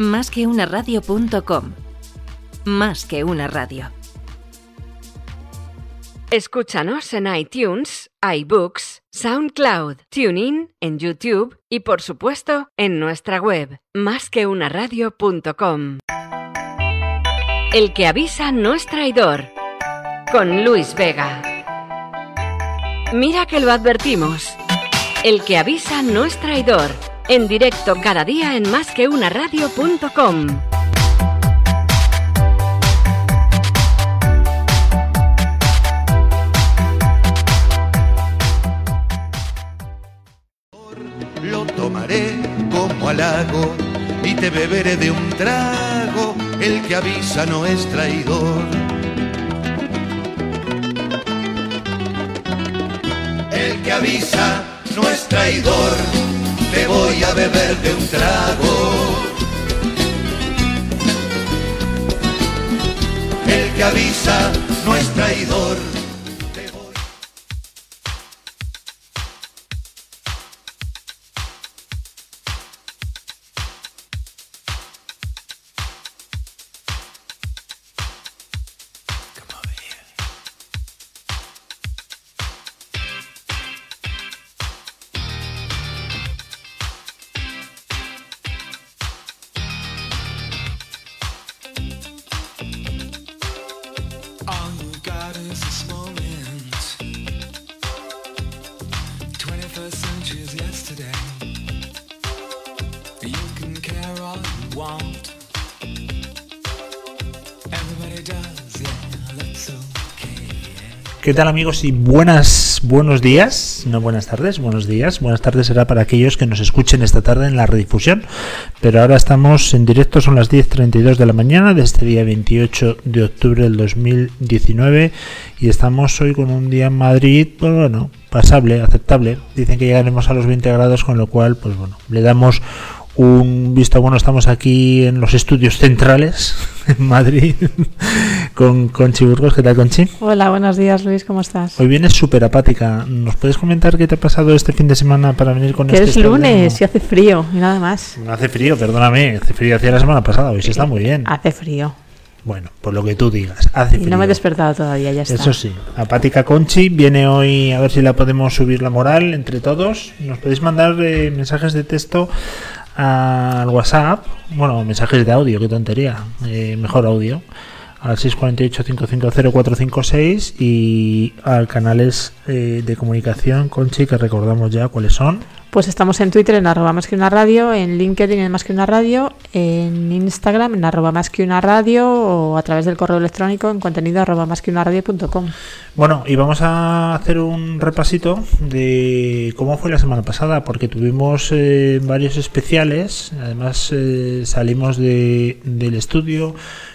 Más que una radio.com. Más que una radio. Escúchanos en iTunes, iBooks, SoundCloud, TuneIn, en YouTube y por supuesto en nuestra web, másqueunaradio.com. El que avisa no es traidor. Con Luis Vega. Mira que lo advertimos. El que avisa no es traidor. En directo cada día en másqueunaradio.com. Lo tomaré como halago y te beberé de un trago. El que avisa no es traidor. El que avisa no es traidor. Te voy a beber de un trago. El que avisa no es traidor. ¿Qué tal amigos y buenas buenos días? No buenas tardes, buenos días. Buenas tardes será para aquellos que nos escuchen esta tarde en la redifusión. Pero ahora estamos en directo, son las 10.32 de la mañana de este día 28 de octubre del 2019 y estamos hoy con un día en Madrid, pues bueno, pasable, aceptable. Dicen que llegaremos a los 20 grados, con lo cual, pues bueno, le damos un visto bueno estamos aquí en los estudios centrales en Madrid con Conchi Burgos ¿qué tal Conchi? Hola, buenos días Luis, ¿cómo estás? Hoy vienes súper apática. ¿Nos puedes comentar qué te ha pasado este fin de semana para venir con Que este es estado de lunes y hace frío y nada más. No hace frío, perdóname. Hace frío hacía la semana pasada. Hoy sí está muy bien. Hace frío. Bueno, por lo que tú digas. Hace Y frío. no me he despertado todavía, ya está. Eso sí. Apática Conchi viene hoy a ver si la podemos subir la moral entre todos. Nos podéis mandar eh, mensajes de texto al WhatsApp. Bueno, mensajes de audio, qué tontería. Eh, mejor audio. Al 648-550-456 y al canales eh, de comunicación Conchi que recordamos ya cuáles son. Pues estamos en Twitter en arroba más que una radio, en LinkedIn en más que una radio, en Instagram en arroba más que una radio o a través del correo electrónico en contenido arroba más que una radio.com. Bueno, y vamos a hacer un repasito de cómo fue la semana pasada, porque tuvimos eh, varios especiales, además eh, salimos de, del estudio,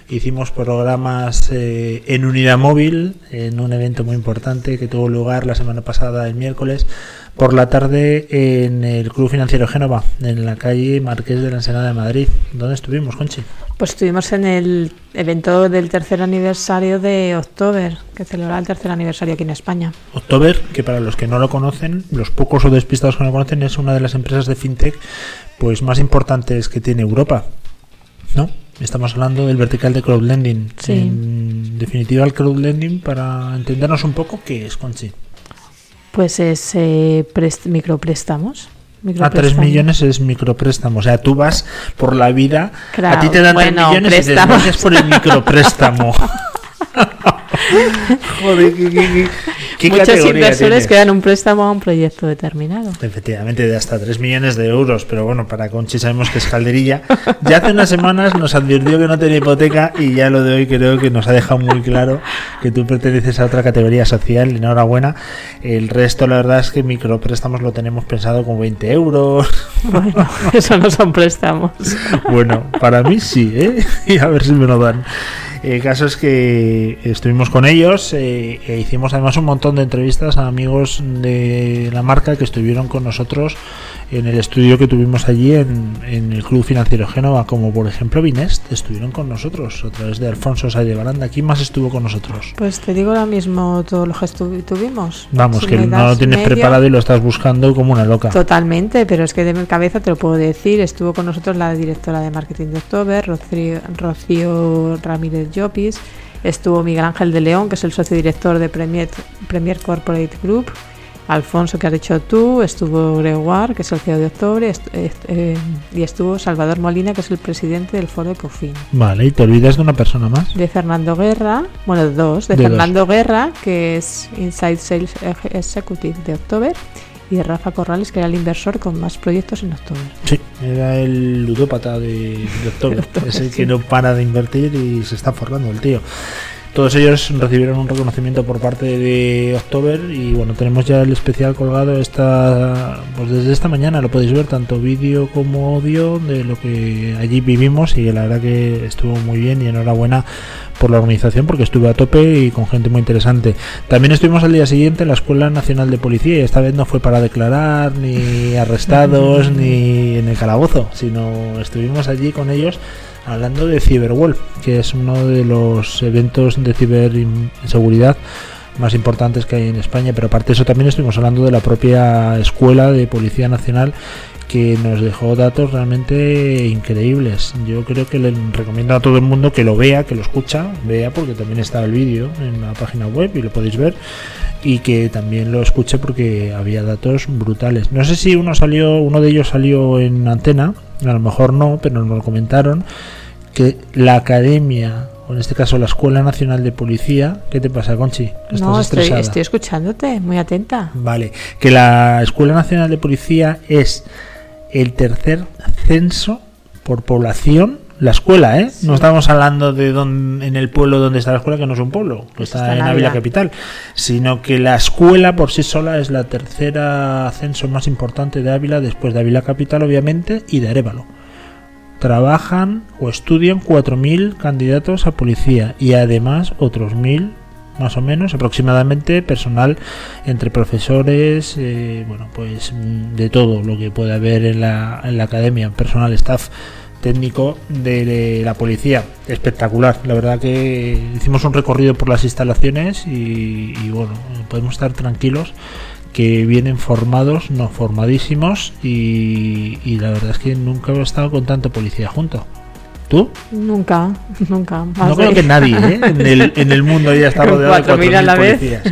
hicimos programas eh, en unidad móvil, en un evento muy importante que tuvo lugar la semana pasada, el miércoles, por la tarde en el Club Financiero Génova, en la calle Marqués de la Ensenada de Madrid. ¿Dónde estuvimos, Conchi? Pues estuvimos en el evento del tercer aniversario de October, que celebra el tercer aniversario aquí en España. October, que para los que no lo conocen, los pocos o despistados que no lo conocen, es una de las empresas de fintech pues más importantes que tiene Europa. ¿No? Estamos hablando del vertical de crowdlending. Sí. En definitiva, el crowdlending, para entendernos un poco, ¿qué es, Conchi? Pues es eh, micropréstamos. A 3 Micropréstamos. millones es micropréstamo. O sea, tú vas por la vida, a Claro, ti te dan 3 bueno, millones y te préstamos. por el micropréstamo. Joder, qué, qué- qué- Muchos inversores que dan un préstamo a un proyecto determinado. Efectivamente, de hasta 3 millones de euros, pero bueno, para Conchi sabemos que es calderilla. Ya hace unas semanas nos advirtió que no tenía hipoteca y ya lo de hoy creo que nos ha dejado muy claro que tú perteneces a otra categoría social. Enhorabuena. El resto, la verdad es que micropréstamos lo tenemos pensado con 20 euros. Bueno, eso no son préstamos. Bueno, para mí sí, ¿eh? Y a ver si me lo dan. El caso es que estuvimos con ellos eh, e hicimos además un montón de entrevistas a amigos de la marca que estuvieron con nosotros en el estudio que tuvimos allí en, en el Club Financiero Génova, como por ejemplo Binest, estuvieron con nosotros a través de Alfonso Salle Baranda. ¿Quién más estuvo con nosotros? Pues te digo ahora mismo todo lo que tuvimos. Vamos, Si que no lo tienes medio- preparado y lo estás buscando como una loca. Totalmente, pero es que de mi cabeza te lo puedo decir. Estuvo con nosotros la directora de marketing de October, Rocío, Rocío Ramírez Llopis. Estuvo Miguel Ángel de León, que es el socio director de Premier, Premier Corporate Group. Alfonso, que has dicho tú. Estuvo Gregoire, que es el CEO de October. est- est- eh, y estuvo Salvador Molina, que es el presidente del foro Ecofin. Vale, y te olvidas de una persona más. De Fernando Guerra, bueno, dos. De, De dos. Fernando Guerra, que es Inside Sales Executive de October. Y de Rafa Corrales, que era el inversor con más proyectos en October. Sí, era el ludópata de, de October, ese sí. que no para de invertir y se está forrando el tío. Todos ellos recibieron un reconocimiento por parte de October y bueno, tenemos ya el especial colgado esta, pues desde esta mañana lo podéis ver tanto vídeo como audio de lo que allí vivimos y la verdad que estuvo muy bien y enhorabuena por la organización porque estuve a tope y con gente muy interesante. También estuvimos al día siguiente en la Escuela Nacional de Policía y esta vez no fue para declarar ni arrestados ni en el calabozo, sino estuvimos allí con ellos hablando de Cyberwolf, que es uno de los eventos de ciberseguridad más importantes que hay en España, pero aparte de eso también estuvimos hablando de la propia Escuela de Policía Nacional que nos dejó datos realmente increíbles. Yo creo que le recomiendo a todo el mundo que lo vea, que lo escucha, vea porque también está el vídeo en la página web y lo podéis ver y que también lo escuche porque había datos brutales. No sé si uno salió, uno de ellos salió en antena, a lo mejor no, pero nos lo comentaron que la academia o en este caso la Escuela Nacional de Policía, ¿qué te pasa, Conchi? ¿Estás No, estoy, escuchándote, muy atenta. Vale, que la Escuela Nacional de Policía es el tercer censo por población. La escuela, ¿eh? No estamos hablando de donde, en el pueblo donde está la escuela, que no es un pueblo, que Pues está, está en Ávila. capital, sino que la escuela por sí sola es la tercera censo más importante de Ávila, después de Ávila capital, obviamente, y de Arevalo. Trabajan o estudian 4.000 candidatos a policía y además otros 1.000 más o menos aproximadamente personal entre profesores eh, bueno pues mm, de todo lo que puede haber en la, en la academia. Personal staff técnico de, la policía. Espectacular. La verdad que hicimos un recorrido por las instalaciones y, y bueno podemos estar tranquilos que vienen formados, no formadísimos y, y la verdad es que nunca he estado con tanto policía junto. ¿Tú? Nunca, nunca. No creo que nadie ¿eh? en, el, en el mundo ya está Con rodeado de 4.000 a la 4.000 vez. policías.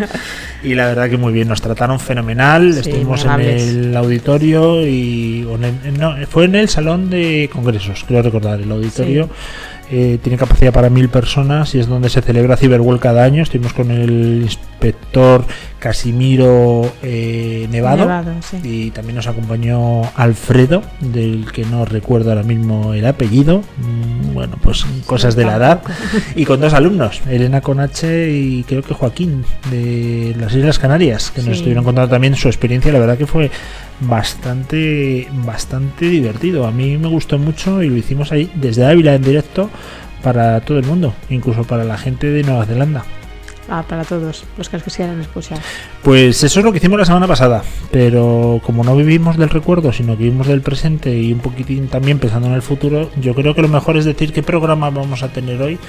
Y la verdad que muy bien, nos trataron fenomenal. Sí, Estuvimos en el auditorio y o en el- no, fue en el salón de congresos, creo recordar. El auditorio eh, tiene capacidad para mil personas y es donde se celebra Cyberworld cada año. Estuvimos con el inspector Casimiro eh, Nevado. Nevado, sí. Y también nos acompañó Alfredo, del que no recuerdo ahora mismo el apellido. Mm, Bueno, pues cosas de la edad. Y con dos alumnos, Elena Conache y creo que Joaquín, de las Islas Canarias, que nos estuvieron contando también su experiencia. La verdad que fue bastante, bastante divertido. A mí me gustó mucho y lo hicimos ahí desde Ávila en directo para todo el mundo, incluso para la gente de Nueva Zelanda. Ah, para todos los que nos quisieran escuchar. Pues eso es lo que hicimos la semana pasada, pero como no vivimos del recuerdo, sino que vivimos del presente y un poquitín también pensando en el futuro, yo creo que lo mejor es decir qué programa vamos a tener hoy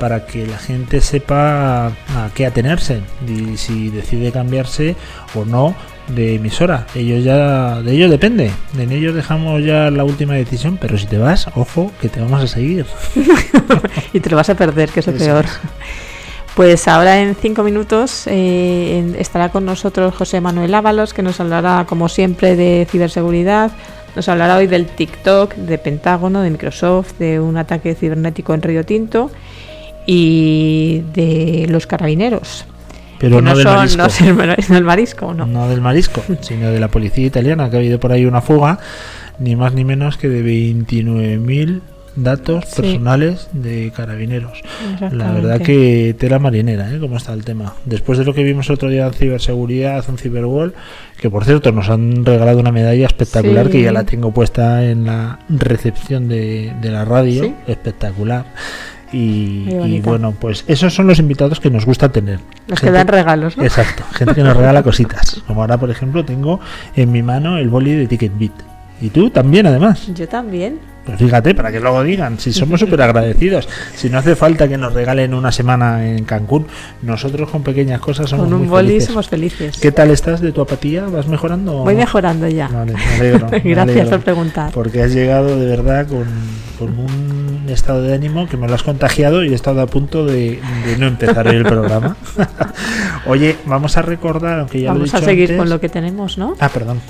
para que la gente sepa a qué atenerse y si decide cambiarse o no de emisora. Ellos ya de ellos depende. En ellos dejamos ya la última decisión, pero si te vas, ojo, que te vamos a seguir. y te lo vas a perder, que es lo Eso peor. es. Pues ahora en cinco minutos eh, en- estará con nosotros José Manuel Ábalos, que nos hablará, como siempre, de ciberseguridad. Nos hablará hoy del TikTok, de Pentágono, de Microsoft, de un ataque cibernético en Río Tinto y de los carabineros. Pero no, no, del son, marisco. no es el mar- no el marisco, no. no del marisco, sino de la policía italiana, que ha habido por ahí una fuga, ni más ni menos que de 29.000 datos Sí. personales de carabineros. La verdad que tela marinera, ¿eh? Cómo está el tema. Después de lo que vimos el otro día en ciberseguridad, en Cyberwall, que por cierto nos han regalado una medalla espectacular Sí. que ya la tengo puesta en la recepción de, de la radio, Sí. espectacular. Y, bueno, pues esos son los invitados que nos gusta tener. Los que dan regalos, ¿no? Exacto, gente que nos regala cositas. Como ahora, por ejemplo, tengo en mi mano el boli de TicketBit. Y tú también, además. Yo también. Pues fíjate, para que luego digan, si somos súper agradecidos, si no hace falta que nos regalen una semana en Cancún, nosotros con pequeñas cosas somos Con muy un boli felices. somos felices. ¿Qué tal estás de tu apatía? ¿Vas mejorando? Voy no? mejorando ya. Vale, me alegro, me Gracias alegro. por preguntar. Porque has llegado de verdad con, con un estado de ánimo que me lo has contagiado y he estado a punto de, de no empezar el programa. Oye, vamos a recordar, aunque ya lo he Vamos dicho a seguir antes- con lo que tenemos, ¿no? Ah, perdón.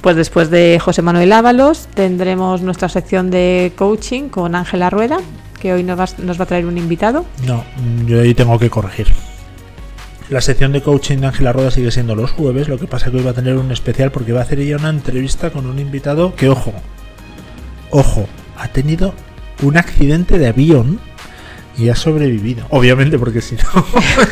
Pues después de José Manuel Ábalos tendremos nuestra sección de coaching con Ángela Rueda, que hoy nos va, nos va a traer un invitado. No, yo ahí tengo que corregir. La sección de coaching de Ángela Roda sigue siendo los jueves, lo que pasa que hoy va a tener un especial porque va a hacer ella una entrevista con un invitado que, ojo, ojo, ha tenido un accidente de avión y ha sobrevivido. Obviamente, porque si no,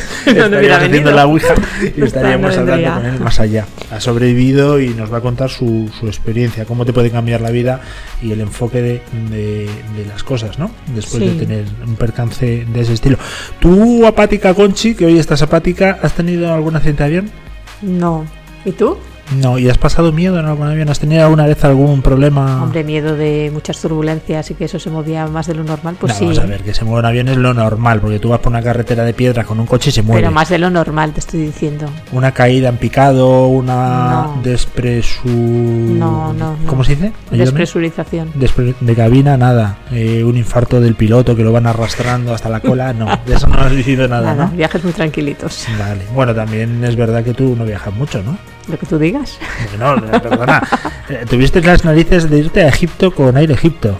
estaríamos haciendo la ouija y Esta estaríamos no hablando con él más allá. Ha sobrevivido y nos va a contar su, su experiencia, cómo te puede cambiar la vida y el enfoque de, de- de las cosas, ¿no? Después Sí. de tener un percance de ese estilo. Tú, apática Conchi, que hoy estás apática, ¿has tenido algún accidente de avión? No. ¿Y tú? No, ¿y has pasado miedo en algún avión? ¿Has tenido alguna vez algún problema? Hombre, miedo de muchas turbulencias y que eso se movía más de lo normal, pues No, sí. Vamos a ver, que se mueva un avión es lo normal, porque tú vas por una carretera de piedra con un coche y se mueve. Pero más de lo normal, te estoy diciendo. Una caída en picado, una No. despresu... No, no, no. ¿Cómo se dice? Ayúdame. Despresurización. Despre- de cabina, nada. Eh, un infarto del piloto que lo van arrastrando hasta la cola, no. De eso no has vivido nada, Nada, ¿no? viajes muy tranquilitos. Vale. Bueno, también es verdad que tú no viajas mucho, ¿no? Lo que tú digas. Bueno, perdona. Eh, Tuviste las narices de irte a Egipto con Air Egipto.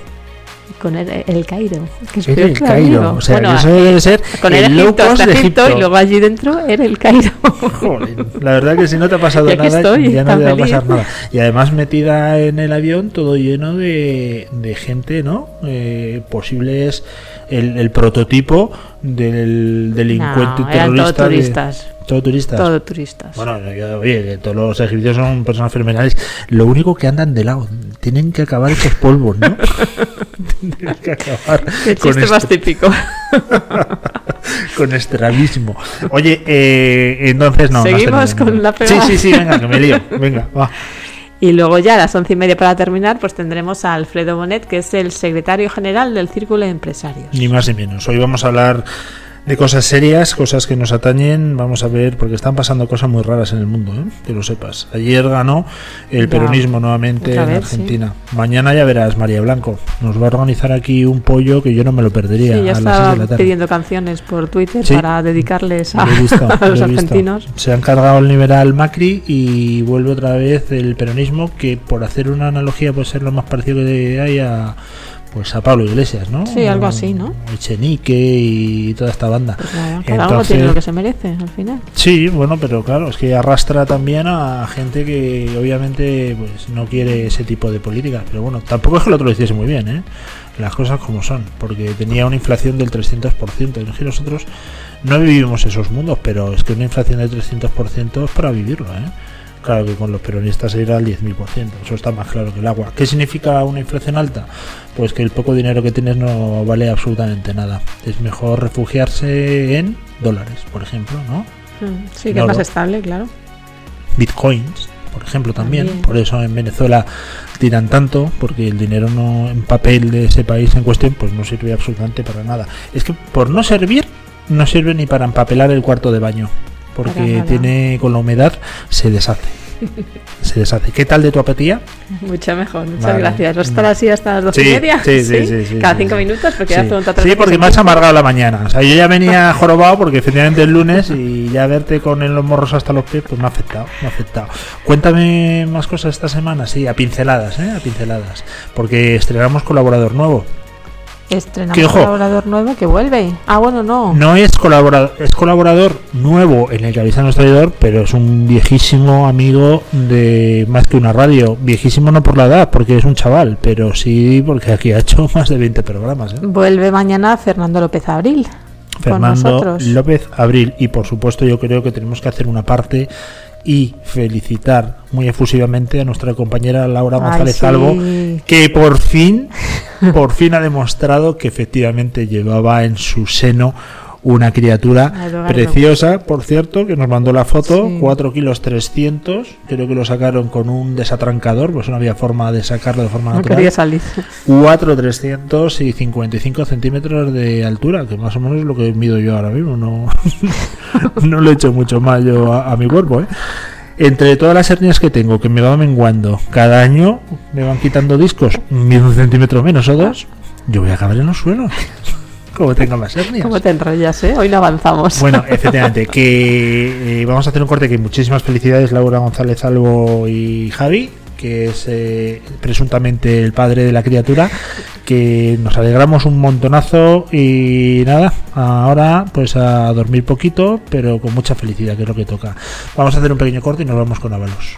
Con el, el Cairo. Que es Era peor el Cairo. amigo. O sea, Bueno, eso debe ser con el el Egipto hasta de Egipto, Egipto. y luego allí dentro era el Cairo. Joder, la verdad que si no te ha pasado nada, estoy, ya no te va a pasar nada. Y además metida en el avión todo lleno de, de gente, ¿no? Eh, posibles, el, el prototipo del delincuente No, eran terrorista. turistas. todo turistas. Todo turistas. Bueno, oye, que todos los egipcios son personas fenomenales. Lo único que andan de lado, tienen que acabar esos polvos, ¿no? tienen que acabar Qué con chiste más esto. típico. con estrabismo. Oye, eh, entonces no. Seguimos con la Sí, pegada. sí, sí, venga, que me lío. Venga, va. Y luego ya a las once y media para terminar, pues tendremos a Alfredo Bonet, que es el secretario general del Círculo de Empresarios. Ni más ni menos. Hoy vamos a hablar de cosas serias, cosas que nos atañen. Vamos a ver, porque están pasando cosas muy raras en el mundo, ¿eh? que lo sepas. Ayer ganó el peronismo nuevamente en vez, Argentina. Mañana ya verás, María Blanco. Nos va a organizar aquí un pollo que yo no me lo perdería Sí, ya a las 6 de la tarde. pidiendo canciones por Twitter Sí. para dedicarles a, visto, a los argentinos. Se han cargado el liberal Macri y vuelve otra vez el peronismo, que por hacer una analogía puede ser lo más parecido que hay a pues a Pablo Iglesias, ¿no? Sí, algo así, ¿no? Echenique y toda esta banda. Pues nada, cada uno Entonces- tiene lo que se merece al final. Sí, bueno, pero claro, es que arrastra también a gente que obviamente pues no quiere ese tipo de políticas, pero bueno, tampoco es que el otro lo hiciese muy bien, ¿eh? Las cosas como son, porque tenía una inflación del 300%, es que nosotros no vivimos esos mundos, pero es que una inflación del 300% es para vivirlo, ¿eh? Claro que con los peronistas se irá al 10.000%, eso está más claro que el agua. ¿Qué significa una inflación alta? Pues que el poco dinero que tienes no vale absolutamente nada. Es mejor refugiarse en dólares, por ejemplo, ¿no? Mm, Sí, que es más estable, claro. bitcoins, por ejemplo, también. También. Por eso en Venezuela tiran tanto, porque el dinero no en papel de ese país en cuestión, pues no sirve absolutamente para nada. Es que por no servir, no sirve ni para empapelar el cuarto de baño, porque tiene con la humedad se deshace. Se deshace. ¿Qué tal de tu apatía? Mucho mejor, muchas Vale. gracias. ¿Vas a estar así hasta las doce Sí, y media? sí, sí, sí, sí, Cada cinco minutos, porque Sí, ya Sí, porque me has amargado la mañana. O sea, yo ya venía jorobado porque efectivamente es lunes y ya verte con los morros hasta los pies, pues me ha afectado, me ha afectado. Cuéntame más cosas esta semana, sí, a pinceladas, ¿eh? A pinceladas. Porque estrenamos colaborador nuevo. Estrenamos Que, ojo. colaborador nuevo que vuelve. Ah, bueno, no. No es colaborador, es colaborador nuevo en el que avisa nuestro traidor, pero es un viejísimo amigo de más que una radio. Viejísimo no por la edad, porque es un chaval, pero sí porque aquí ha hecho más de 20 programas, ¿eh? Vuelve mañana Fernando López Abril. Fernando. López Abril. Y por supuesto yo creo que tenemos que hacer una parte y felicitar muy efusivamente a nuestra compañera Laura Ay, González sí. Albo, que por fin, por fin ha demostrado que efectivamente llevaba en su seno una criatura Eduardo. preciosa, por cierto, que nos mandó la foto, Sí. 4 kilos 300, creo que lo sacaron con un desatrancador, pues no había forma de sacarlo de forma No natural. quería salir. 4 300 y 55 centímetros de altura, que más o menos es lo que mido yo ahora mismo. No, no le echo mucho más yo a, a mi cuerpo. ¿eh? Entre todas las hernias que tengo, que me van menguando, cada año me van quitando discos, un centímetro menos o dos, yo voy a acabar en los suelos. Como tenga más hernias. ¿Cómo te enrollas, eh? Hoy no avanzamos. Bueno, efectivamente, que eh, vamos a hacer un corte que muchísimas felicidades Laura González Albo y Javi, que es eh, presuntamente el padre de la criatura, que nos alegramos un montonazo y nada, ahora pues a dormir poquito, pero con mucha felicidad, que es lo que toca. Vamos a hacer un pequeño corte y nos vamos con Ábalos.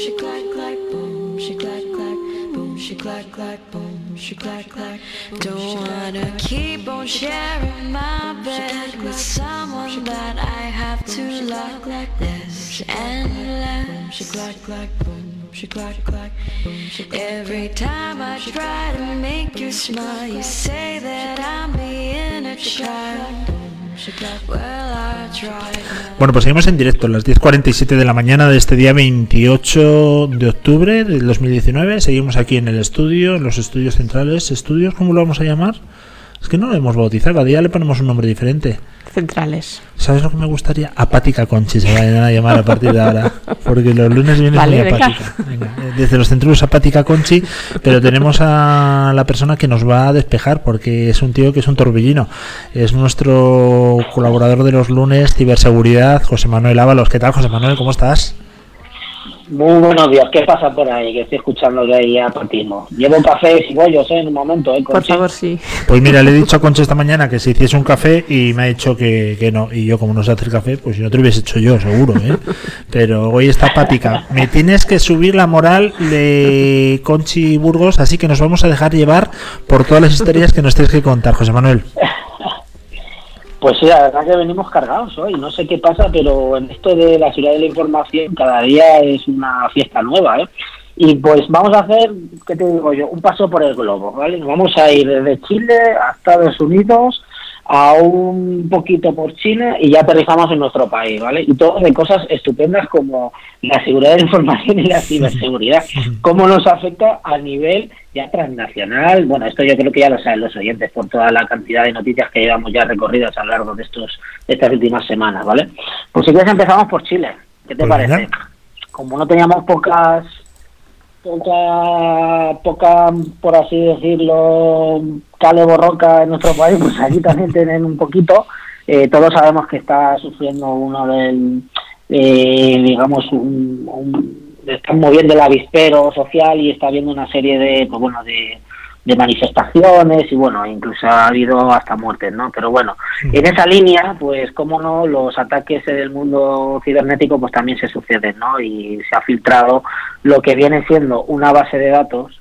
she clack clack, boom, she clack clack, boom, she clack clack, boom, she clack clack. Don't wanna keep on sharing my bed with someone that I have to love less and She clack clack, boom, she clack clack, boom, she clack Every time I try to make you smile, you say that I'm being a child. Bueno, pues seguimos en directo, las 10.47 de la mañana de este día 28 de octubre del 2019. Seguimos aquí en el estudio, en los estudios centrales. ¿Estudios cómo lo vamos a llamar? Es que no lo hemos bautizado, cada día le ponemos un nombre diferente. Centrales. ¿Sabes lo que me gustaría? Apática Conchi se va a llamar a partir de ahora. Porque los lunes viene Vale, muy apática. Venga, desde los centros Apática Conchi, pero tenemos a la persona que nos va a despejar porque es un tío que es un torbellino. Es nuestro colaborador de los lunes, ciberseguridad, José Manuel Ábalos. ¿Qué tal, José Manuel? ¿Cómo estás? Muy buenos días, ¿qué pasa por ahí? Que estoy escuchando que hay apatismo. Llevo café y bollos, ¿eh? En un momento, ¿eh? Por Conchi? favor, sí. Pues mira, le he dicho a Conchi esta mañana que se hiciese un café y me ha dicho que, que no. Y yo, como no sé hacer café, pues si no te lo hubiese hecho yo, seguro, ¿eh? Pero hoy está apática. Me tienes que subir la moral de Conchi Burgos, así que nos vamos a dejar llevar por todas las historias que nos tienes que contar, José Manuel. Pues sí, la verdad que venimos cargados hoy. No sé qué pasa, pero en esto de la seguridad de la información cada día es una fiesta nueva, ¿eh? Y pues vamos a hacer, ¿qué te digo yo? Un paso por el globo, ¿vale? Vamos a ir desde Chile a Estados Unidos, a un poquito por China y ya aterrizamos en nuestro país, ¿vale? Y todo de cosas estupendas como la seguridad de la información y la ciberseguridad. Cómo nos afecta a nivel ya transnacional. Bueno, esto yo creo que ya lo saben los oyentes por toda la cantidad de noticias que llevamos ya recorridas a lo largo de estos de estas últimas semanas, ¿vale? Pues si quieres empezamos por Chile. ¿Qué te Pues parece? Como no teníamos pocas poca, poca, por así decirlo, cale borroca en nuestro país, pues aquí también tienen un poquito. Eh, todos sabemos que está sufriendo uno del, eh, digamos, un, un- están moviendo el avispero social y está habiendo una serie de, pues bueno, de, de manifestaciones y bueno, incluso ha habido hasta muertes, ¿no? Pero bueno, en esa línea, pues cómo no, los ataques en el mundo cibernético pues también se suceden, ¿no? Y se ha filtrado lo que viene siendo una base de datos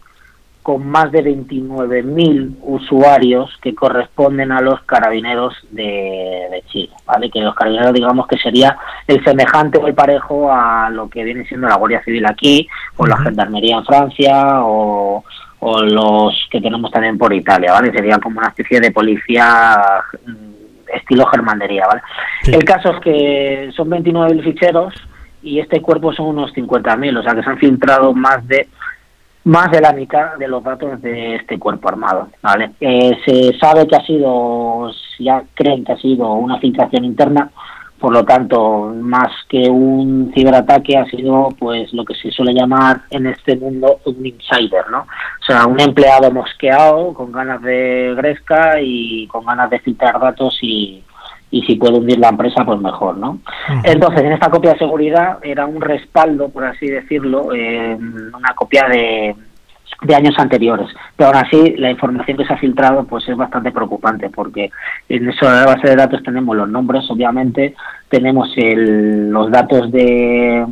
con más de 29.000 usuarios que corresponden a los carabineros de, de Chile, ¿vale? Que los carabineros digamos que sería el semejante o el parejo a lo que viene siendo la Guardia Civil aquí, o la Gendarmería en Francia, o, o los que tenemos también por Italia, ¿vale? Sería como una especie de policía mm, estilo germandería, ¿vale? El caso es que son 29.000 ficheros y este cuerpo son unos 50.000, o sea que se han filtrado más de más de la mitad de los datos de este cuerpo armado, ¿vale? Eh, se sabe que ha sido, ya creen que ha sido una filtración interna, por lo tanto, más que un ciberataque ha sido pues lo que se suele llamar en este mundo un insider, ¿no? O sea, un empleado mosqueado con ganas de gresca y con ganas de filtrar datos y, y si puede hundir la empresa, pues mejor, ¿no? Entonces, en esta copia de seguridad era un respaldo, por así decirlo, eh, una copia de, de años anteriores. Pero aún así, la información que se ha filtrado pues es bastante preocupante porque en esa base de datos tenemos los nombres, obviamente, tenemos el, los datos de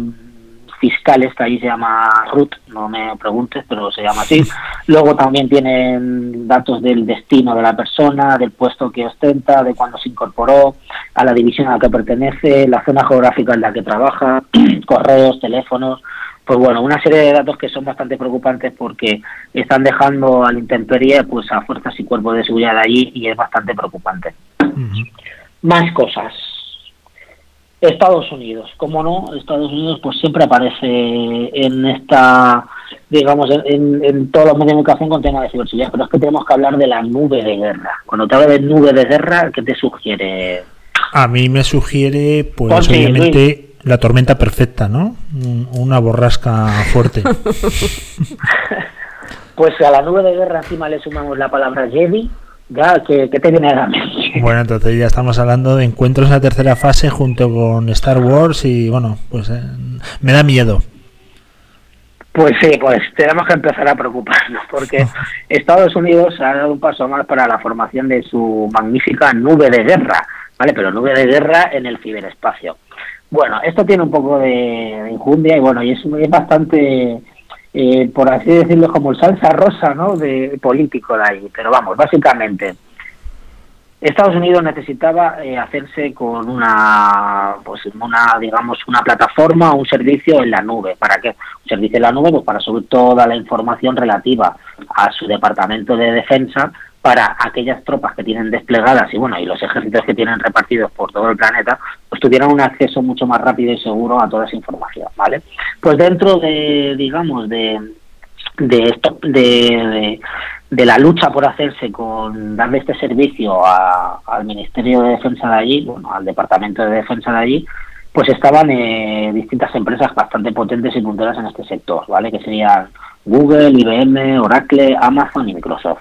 fiscales, que ahí se llama RUT, no me preguntes, pero se llama así. Luego también tienen datos del destino de la persona, del puesto que ostenta, de cuándo se incorporó, a la división a la que pertenece, la zona geográfica en la que trabaja, correos, teléfonos. Pues bueno, una serie de datos que son bastante preocupantes porque están dejando al intemperie pues a fuerzas y cuerpos de seguridad allí y es bastante preocupante. Más cosas. Estados Unidos, como no, Estados Unidos pues siempre aparece en esta, digamos, en, en todos los medios de comunicación con tema de ciberseguridad, pero es que tenemos que hablar de la nube de guerra. Cuando te hablo de nube de guerra, ¿qué te sugiere? A mí me sugiere, pues obviamente, la tormenta perfecta, ¿no? Un- Una borrasca fuerte. Pues a la nube de guerra encima le sumamos la palabra Jedi, ya, ¿qué, qué te viene a la mente? Bueno, entonces ya estamos hablando de encuentros en la tercera fase junto con Star Wars y bueno, pues eh, me da miedo. Pues sí, pues tenemos que empezar a preocuparnos porque Estados Unidos ha dado un paso más para la formación de su magnífica nube de guerra, ¿vale? Pero nube de guerra en el ciberespacio. Bueno, esto tiene un poco de, injundia y bueno, y es, es bastante, eh, por así decirlo, como el salsa rosa, ¿no? De político de ahí. Pero vamos, básicamente, Estados Unidos necesitaba eh, hacerse con una, pues una, digamos, una plataforma o un servicio en la nube. ¿Para qué? Un servicio en la nube, pues para subir toda la información relativa a su departamento de defensa para aquellas tropas que tienen desplegadas y bueno y los ejércitos que tienen repartidos por todo el planeta pues tuvieran un acceso mucho más rápido y seguro a toda esa información vale pues dentro de digamos de de esto de, de, la lucha por hacerse con darle este servicio a- al Ministerio de Defensa de allí, bueno, al Departamento de Defensa de allí, pues estaban eh, distintas empresas bastante potentes y punteras en este sector, ¿vale? Que serían Google, IBM, Oracle, Amazon y Microsoft.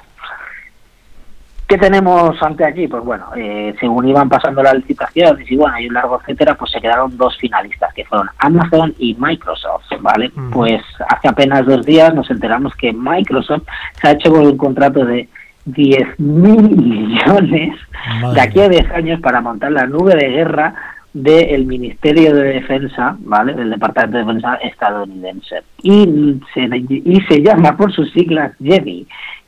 ¿Qué tenemos ante aquí? Pues bueno, eh, según iban pasando las licitaciones y bueno, y un largo etcétera, pues se quedaron dos finalistas, que fueron Amazon y Microsoft, ¿vale? Pues hace apenas dos días nos enteramos que Microsoft se ha hecho con un contrato de 10 mil millones de aquí a 10 años para montar la nube de guerra del Ministerio de Defensa, ¿vale? Del Departamento de Defensa estadounidense. Y se, y se llama por sus siglas JEDI,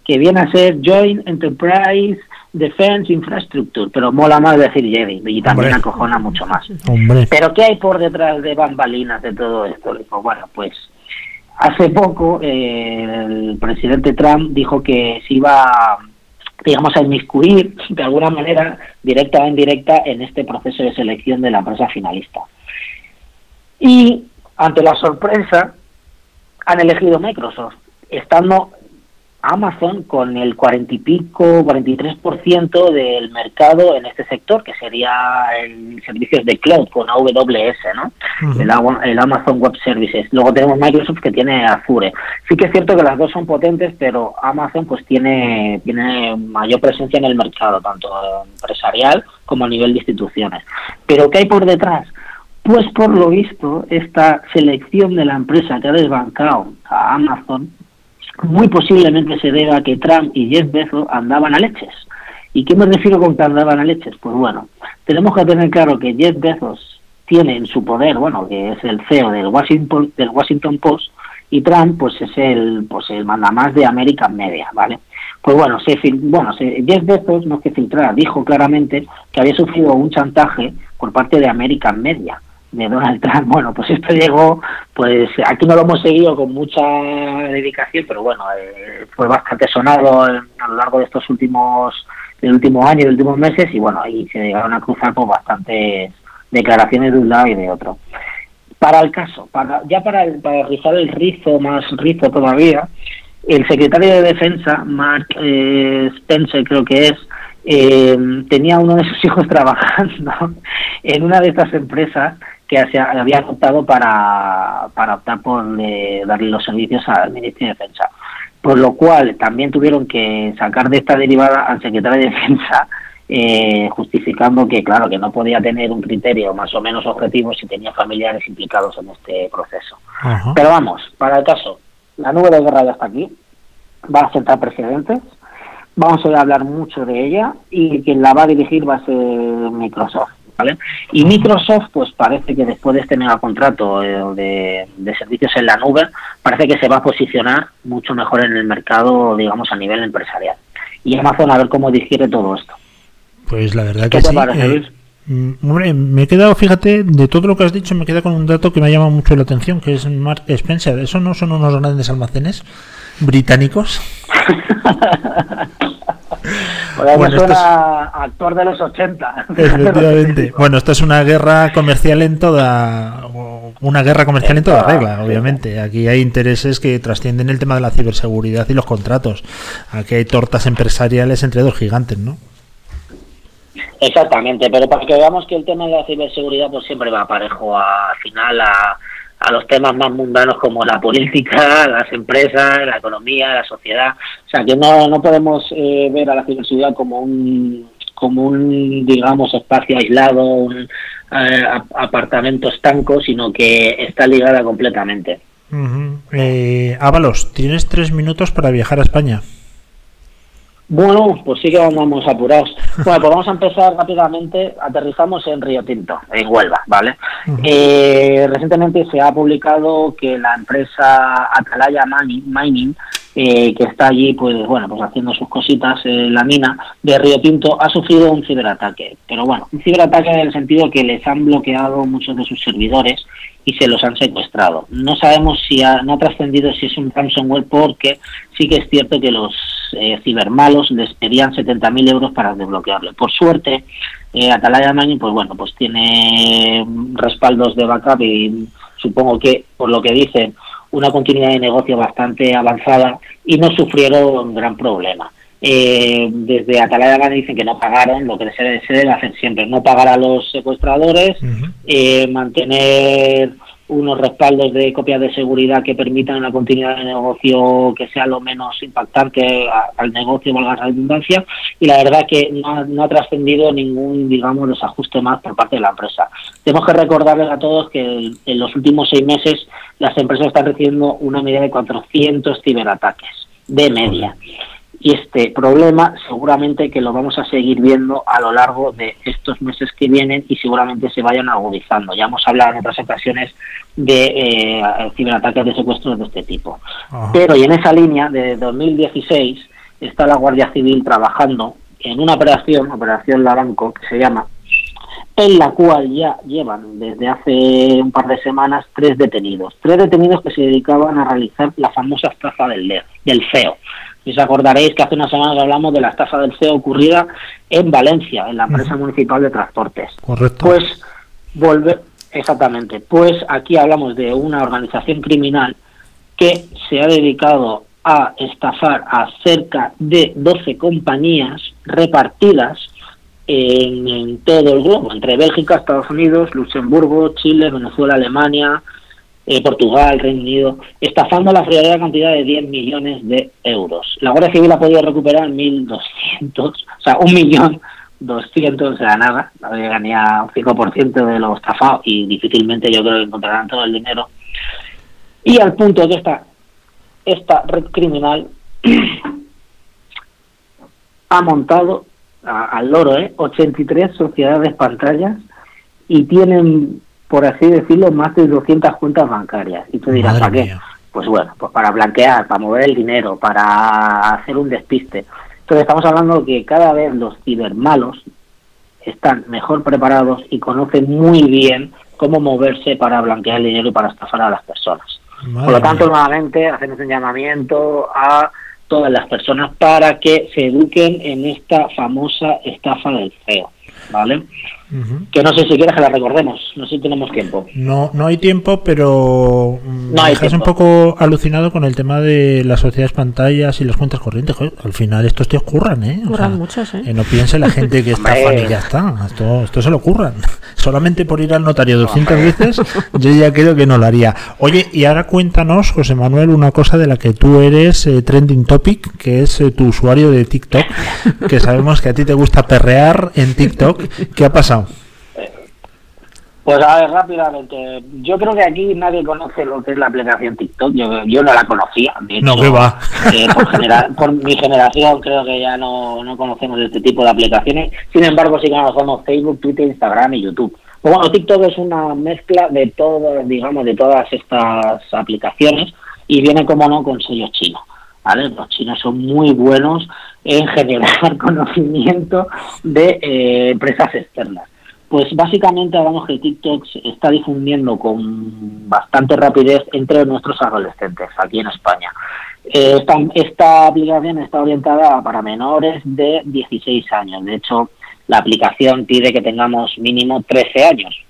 que viene a ser Joint Enterprise Defense Infrastructure, pero mola más decir JEDI y también Hombre. acojona mucho más. Hombre, Pero ¿qué hay por detrás de bambalinas de todo esto? Le digo, bueno, pues hace poco eh, el presidente Trump dijo que se iba, digamos, a inmiscuir de alguna manera, directa o indirecta, en este proceso de selección de la empresa finalista. Y ante la sorpresa, han elegido Microsoft, estando Amazon con el 40 y pico, 43% del mercado en este sector, que sería el servicios de cloud con AWS, ¿no? el, agua- el Amazon Web Services. Luego tenemos Microsoft que tiene Azure. Sí que es cierto que las dos son potentes, pero Amazon pues tiene, tiene mayor presencia en el mercado, tanto empresarial como a nivel de instituciones. Pero ¿qué hay por detrás? Pues por lo visto, esta selección de la empresa que ha desbancado a Amazon muy posiblemente se deba a que Trump y Jeff Bezos andaban a leches. ¿Y qué me refiero con que andaban a leches? Pues bueno, tenemos que tener claro que Jeff Bezos tiene en su poder, bueno, que es el CEO del Washington, del Washington Post, y Trump pues es el pues el mandamás de American Media, ¿vale? Pues bueno, se bueno, se, Jeff Bezos, no es que filtrara, dijo claramente que había sufrido un chantaje por parte de American Media, de Donald Trump. Bueno, pues esto llegó, pues aquí no lo hemos seguido con mucha dedicación, pero bueno, eh, fue bastante sonado en- a lo largo de estos últimos del último año de últimos meses y bueno, ahí se llegaron a cruzar por bastantes declaraciones de un lado y de otro. Para el caso, para, ya para, el- para rizar el rizo, más rizo todavía, el secretario de Defensa, Mark eh, Spencer creo que es, eh, tenía uno de sus hijos trabajando en una de estas empresas que se había optado para, para optar por eh, darle los servicios al Ministerio de Defensa. Por lo cual también tuvieron que sacar de esta derivada al secretario de Defensa eh, justificando que, claro, que no podía tener un criterio más o menos objetivo si tenía familiares implicados en este proceso. Ajá. Pero vamos, para el caso, la nube de guerra ya está aquí, va a sentar precedentes, vamos a hablar mucho de ella y quien la va a dirigir va a ser Microsoft. ¿Vale? Y Microsoft, pues parece que después de este megacontrato eh, de, de servicios en la nube, parece que se va a posicionar mucho mejor en el mercado, digamos, a nivel empresarial. Y Amazon a ver cómo digiere todo esto. Pues la verdad ¿Qué que te sí. parece, eh, mm, hombre, me he quedado, fíjate, de todo lo que has dicho, me queda con un dato que me llama mucho la atención, que es Mark Spencer. ¿Eso no son unos grandes almacenes británicos? Ahora Bueno, suena actor de los 80. Efectivamente. Bueno, esto es una guerra comercial en toda una guerra comercial en toda regla, obviamente. Aquí hay intereses que trascienden el tema de la ciberseguridad y los contratos. Aquí hay tortas empresariales entre dos gigantes, ¿no? Exactamente, pero para que veamos que el tema de la ciberseguridad pues siempre va parejo a- al final a, a los temas más mundanos como la política, las empresas, la economía, la sociedad. O sea que no, no podemos eh, ver a la ciberseguridad como un como un digamos espacio aislado, un eh, ap- apartamento estanco, sino que está ligada completamente. Eh, Ábalos, tienes tres minutos para viajar a España. Bueno, pues sí que vamos apurados. Bueno, pues vamos a empezar rápidamente. Aterrizamos en Río Tinto, en Huelva, ¿vale? Eh, recientemente se ha publicado que la empresa Atalaya Mining, eh, que está allí, pues bueno, pues haciendo sus cositas en la mina de Río Tinto, ha sufrido un ciberataque. Pero bueno, un ciberataque en el sentido que les han bloqueado muchos de sus servidores y se los han secuestrado. No sabemos si ha, no ha trascendido si es un ransomware porque sí que es cierto que los eh, cibermalos les pedían 70.000 euros para desbloquearlo. Por suerte, eh, Atalaya Mining, pues bueno, pues tiene mm, respaldos de backup y supongo que, por lo que dicen, una continuidad de negocio bastante avanzada y no sufrieron gran problema. Eh, desde Atalaya Mining dicen que no pagaron lo que se debe, se debe hacer siempre, no pagar a los secuestradores, eh, mantener unos respaldos de copias de seguridad que permitan una continuidad de negocio que sea lo menos impactante al negocio, valga la redundancia, y la verdad que no ha, no ha trascendido ningún, digamos, desajuste más por parte de la empresa. Tenemos que recordarles a todos que en los últimos seis meses las empresas están recibiendo una media de 400 ciberataques de media. Y este problema seguramente que lo vamos a seguir viendo a lo largo de estos meses que vienen y seguramente se vayan agudizando. Ya hemos hablado en otras ocasiones de eh, ciberataques de secuestros de este tipo. Pero y en esa línea de 2016 está la Guardia Civil trabajando en una operación, Operación Laranco, que se llama, en la cual ya llevan desde hace un par de semanas tres detenidos. Tres detenidos que se dedicaban a realizar la famosa estafa del, DEO, del CEO. Si os acordaréis que hace unas semanas hablamos de la estafa del CEO ocurrida en Valencia, en la empresa municipal de transportes. Correcto. Pues volver, exactamente, pues aquí hablamos de una organización criminal que se ha dedicado a estafar a cerca de 12 compañías repartidas en, en todo el globo, entre Bélgica, Estados Unidos, Luxemburgo, Chile, Venezuela, Alemania, eh, Portugal, Reino Unido, estafando la friolera cantidad de 10 millones de euros. La Guardia Civil ha podido recuperar 1.200, o sea, un millón 200, o sea, nada, no llega ni a un 5% de lo estafado y difícilmente yo creo que encontrarán todo el dinero. Y al punto que esta esta red criminal ha montado al loro ¿eh? 83 sociedades pantallas y tienen, por así decirlo, más de 200 cuentas bancarias. Y tú dirás, ¿para qué? mía. Pues bueno, pues para blanquear, para mover el dinero, para hacer un despiste. Entonces estamos hablando que cada vez los cibermalos están mejor preparados y conocen muy bien cómo moverse para blanquear el dinero y para estafar a las personas. Madre Por lo tanto, mía. nuevamente hacemos un llamamiento a todas las personas para que se eduquen en esta famosa estafa del CEO, ¿vale? Que no sé si quieres que la recordemos, no sé si tenemos tiempo. No, no hay tiempo, pero mm, No hay me dejas un poco alucinado con el tema de las sociedades pantallas y las cuentas corrientes. Joder, al final estos tíos curran, ¿eh? O Curran sea, muchos, ¿eh? que no piense la gente que estafan y ya está. Esto, esto se lo curran. Solamente por ir al notario 200 veces, yo ya creo que no lo haría. Oye, y ahora cuéntanos, José Manuel, una cosa de la que tú eres eh, trending topic, que es eh, tu usuario de TikTok, que sabemos que a ti te gusta perrear en TikTok. ¿Qué ha pasado? Pues a ver, rápidamente. Yo creo que aquí nadie conoce lo que es la aplicación TikTok. Yo, yo no la conocía. No, que va. eh, por, genera- por mi generación creo que ya no, no conocemos este tipo de aplicaciones. Sin embargo, sí conocemos Facebook, Twitter, Instagram y YouTube. Pues bueno, TikTok es una mezcla de todas, digamos, de todas estas aplicaciones y viene, como no, con sellos chinos. ¿Vale? Los chinos son muy buenos en generar conocimiento de eh, empresas externas. Pues básicamente hablamos que TikTok se está difundiendo con bastante rapidez entre nuestros adolescentes aquí en España. Eh, esta, esta aplicación está orientada para menores de 16 años. De hecho, la aplicación pide que tengamos mínimo 13 años.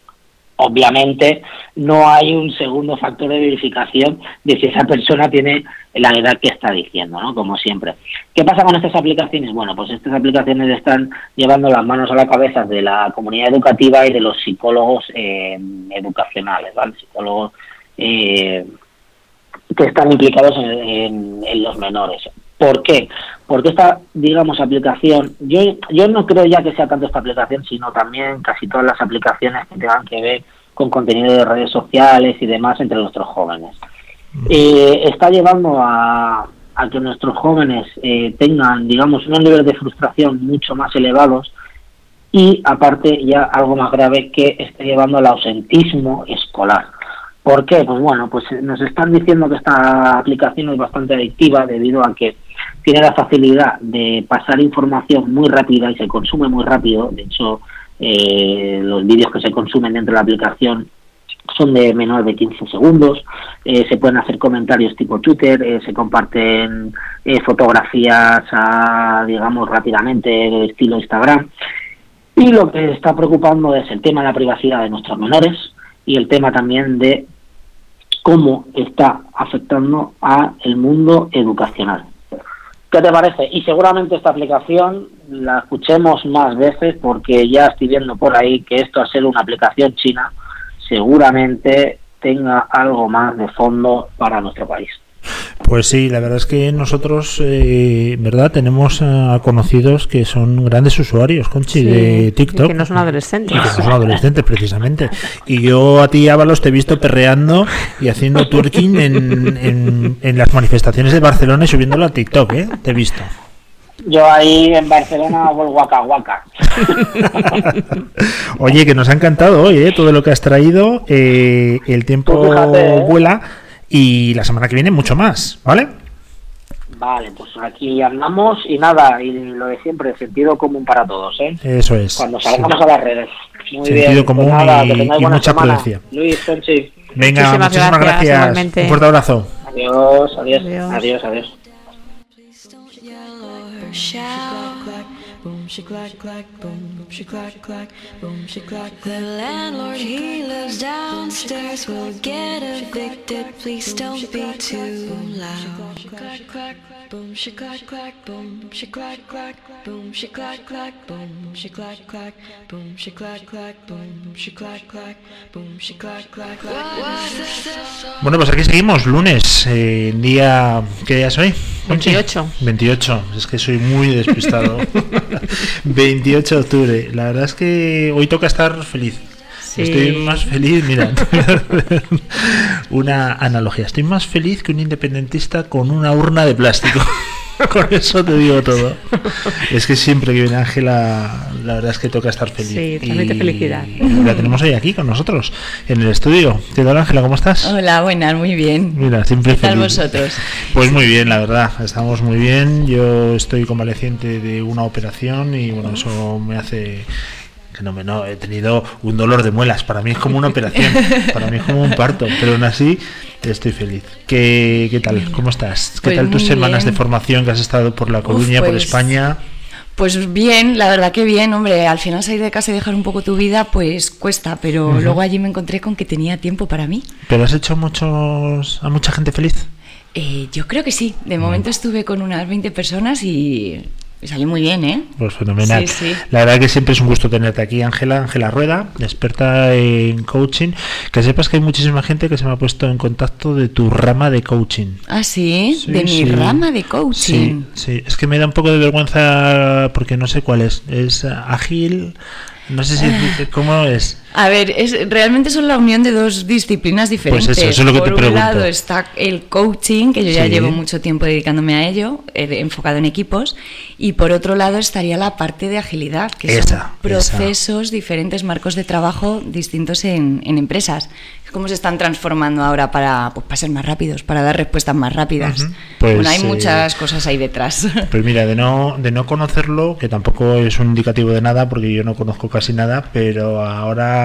Obviamente no hay un segundo factor de verificación de si esa persona tiene la edad que está diciendo, ¿no? Como siempre. ¿Qué pasa con estas aplicaciones? Bueno, pues estas aplicaciones están llevando las manos a la cabeza de la comunidad educativa y de los psicólogos eh, educacionales, ¿vale? Psicólogos eh, que están implicados en, los menores. ¿Por qué? Porque esta, digamos, aplicación, yo, yo no creo ya que sea tanto esta aplicación, sino también casi todas las aplicaciones que tengan que ver con contenido de redes sociales y demás entre nuestros jóvenes. Eh, está llevando a, a que nuestros jóvenes eh, tengan, digamos, unos niveles de frustración mucho más elevados y aparte ya algo más grave que está llevando al ausentismo escolar. ¿Por qué? Pues bueno, pues nos están diciendo que esta aplicación es bastante adictiva debido a que tiene la facilidad de pasar información muy rápida y se consume muy rápido. De hecho, eh, los vídeos que se consumen dentro de la aplicación son de menor de 15 segundos, eh, se pueden hacer comentarios tipo Twitter, eh, se comparten fotografías, digamos, rápidamente de estilo Instagram. Y lo que está preocupando es el tema de la privacidad de nuestros menores y el tema también de cómo está afectando a el mundo educacional. ¿Qué te parece? Y seguramente esta aplicación la escuchemos más veces porque ya estoy viendo por ahí que esto a ser una aplicación china seguramente tenga algo más de fondo para nuestro país. Pues sí, la verdad es que nosotros, eh, ¿verdad? Tenemos eh, conocidos que son grandes usuarios, Conchi, Sí, de y TikTok. que no son adolescentes. Y que no son adolescentes, precisamente. Y yo a ti, Ábalos, te he visto perreando y haciendo twerking en, en, en las manifestaciones de Barcelona y subiéndolo a TikTok, ¿eh? Te he visto. Yo ahí en Barcelona hago el guaca guaca. Oye, que nos ha encantado hoy, ¿eh? Todo lo que has traído. eh, el tiempo fíjate, ¿eh? Y la semana que viene mucho más, ¿vale? Vale, pues aquí andamos y nada, y lo de siempre, sentido común para todos, ¿eh? Eso es. Cuando salgamos a las redes. Muy Sentido bien, común pues nada, y- y mucha semana. prudencia. Luis, Conchi, Venga, Muchísimas muchísimas gracias, gracias. Un fuerte abrazo. adiós, adiós, Adiós. adiós, adiós. Boom, she clack, clack, boom, she clack, clack, boom, she clack, The landlord, he lives downstairs, will get evicted. Please don't be too loud. She clack, clack, boom, she clack, clack, boom, she clack, clack, boom, she clack, clack, boom, she clack, clack, boom, she clack, clack, boom, she clack, clack, boom, she clack, clack, clack. Bueno, pues aquí seguimos, lunes, eh, día... ¿Qué día es hoy? Conchi? 28. 28, es que soy muy despistado. 28 de octubre. La verdad es que hoy toca estar feliz. Sí. Estoy más feliz, mira, una analogía. Estoy más feliz que un independentista con una urna de plástico. Con eso te digo todo. Es que siempre que viene Ángela, la verdad es que toca estar feliz. Sí, felicidad. y la tenemos hoy aquí con nosotros, en el estudio. ¿Qué tal, Ángela? ¿Cómo estás? Hola, buenas, muy bien. Mira, siempre ¿Qué tal feliz. vosotros? Pues muy bien, la verdad, estamos muy bien. Yo estoy convaleciente de una operación y bueno, eso me hace que no me no he tenido un dolor de muelas. Para mí es como una operación, para mí es como un parto, pero aún así estoy feliz. ¿Qué, qué tal? ¿Cómo estás? ¿Qué Pues tal tus semanas bien. de formación que has estado por La Coruña, por pues- España? Pues bien, la verdad que bien, hombre, al final salir de casa y dejar un poco tu vida, pues cuesta, pero luego allí me encontré con que tenía tiempo para mí. ¿Pero has hecho muchos a mucha gente feliz? Eh, yo creo que sí, de momento estuve con unas 20 personas y salió muy bien, ¿eh? Pues fenomenal. Sí, sí. La verdad que siempre es un gusto tenerte aquí, Ángela, Ángela Rueda, experta en coaching. Que sepas que hay muchísima gente que se me ha puesto en contacto de tu rama de coaching. Ah, sí, Sí, de mi rama de coaching. Sí, sí, es que me da un poco de vergüenza porque no sé cuál es. Es ágil, no sé si Ah. cómo es. A ver, es, realmente son la unión de dos disciplinas diferentes. Pues eso, eso es lo que Por te un pregunto. lado está el coaching, que yo ya Sí. llevo mucho tiempo dedicándome a ello, eh, enfocado en equipos, y por otro lado estaría la parte de agilidad, que Esa, son esa. procesos, diferentes marcos de trabajo distintos en, en empresas. Cómo se están transformando ahora para, pues, para ser más rápidos, para dar respuestas más rápidas. Ujú. Pues, bueno, hay eh, muchas cosas ahí detrás. Pues mira, de no, de no conocerlo, que tampoco es un indicativo de nada, porque yo no conozco casi nada, pero ahora,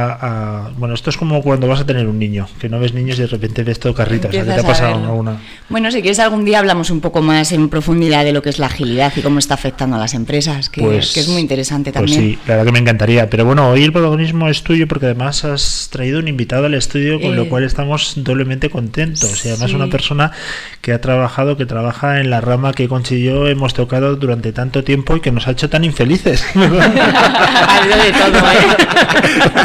bueno, esto es como cuando vas a tener un niño, que no ves niños y de repente ves todo carritas. ¿A ti te ha pasado alguna? Bueno, si quieres algún día hablamos un poco más en profundidad de lo que es la agilidad y cómo está afectando a las empresas, que, que es muy interesante pues también. sí, la verdad que me encantaría. Pero bueno, hoy el protagonismo es tuyo porque además has traído un invitado al estudio, con lo Eh, cual estamos doblemente contentos. Y además sí. una persona que ha trabajado, que trabaja en la rama que Conchi y yo hemos tocado durante tanto tiempo y que nos ha hecho tan infelices. de todo, ¿eh?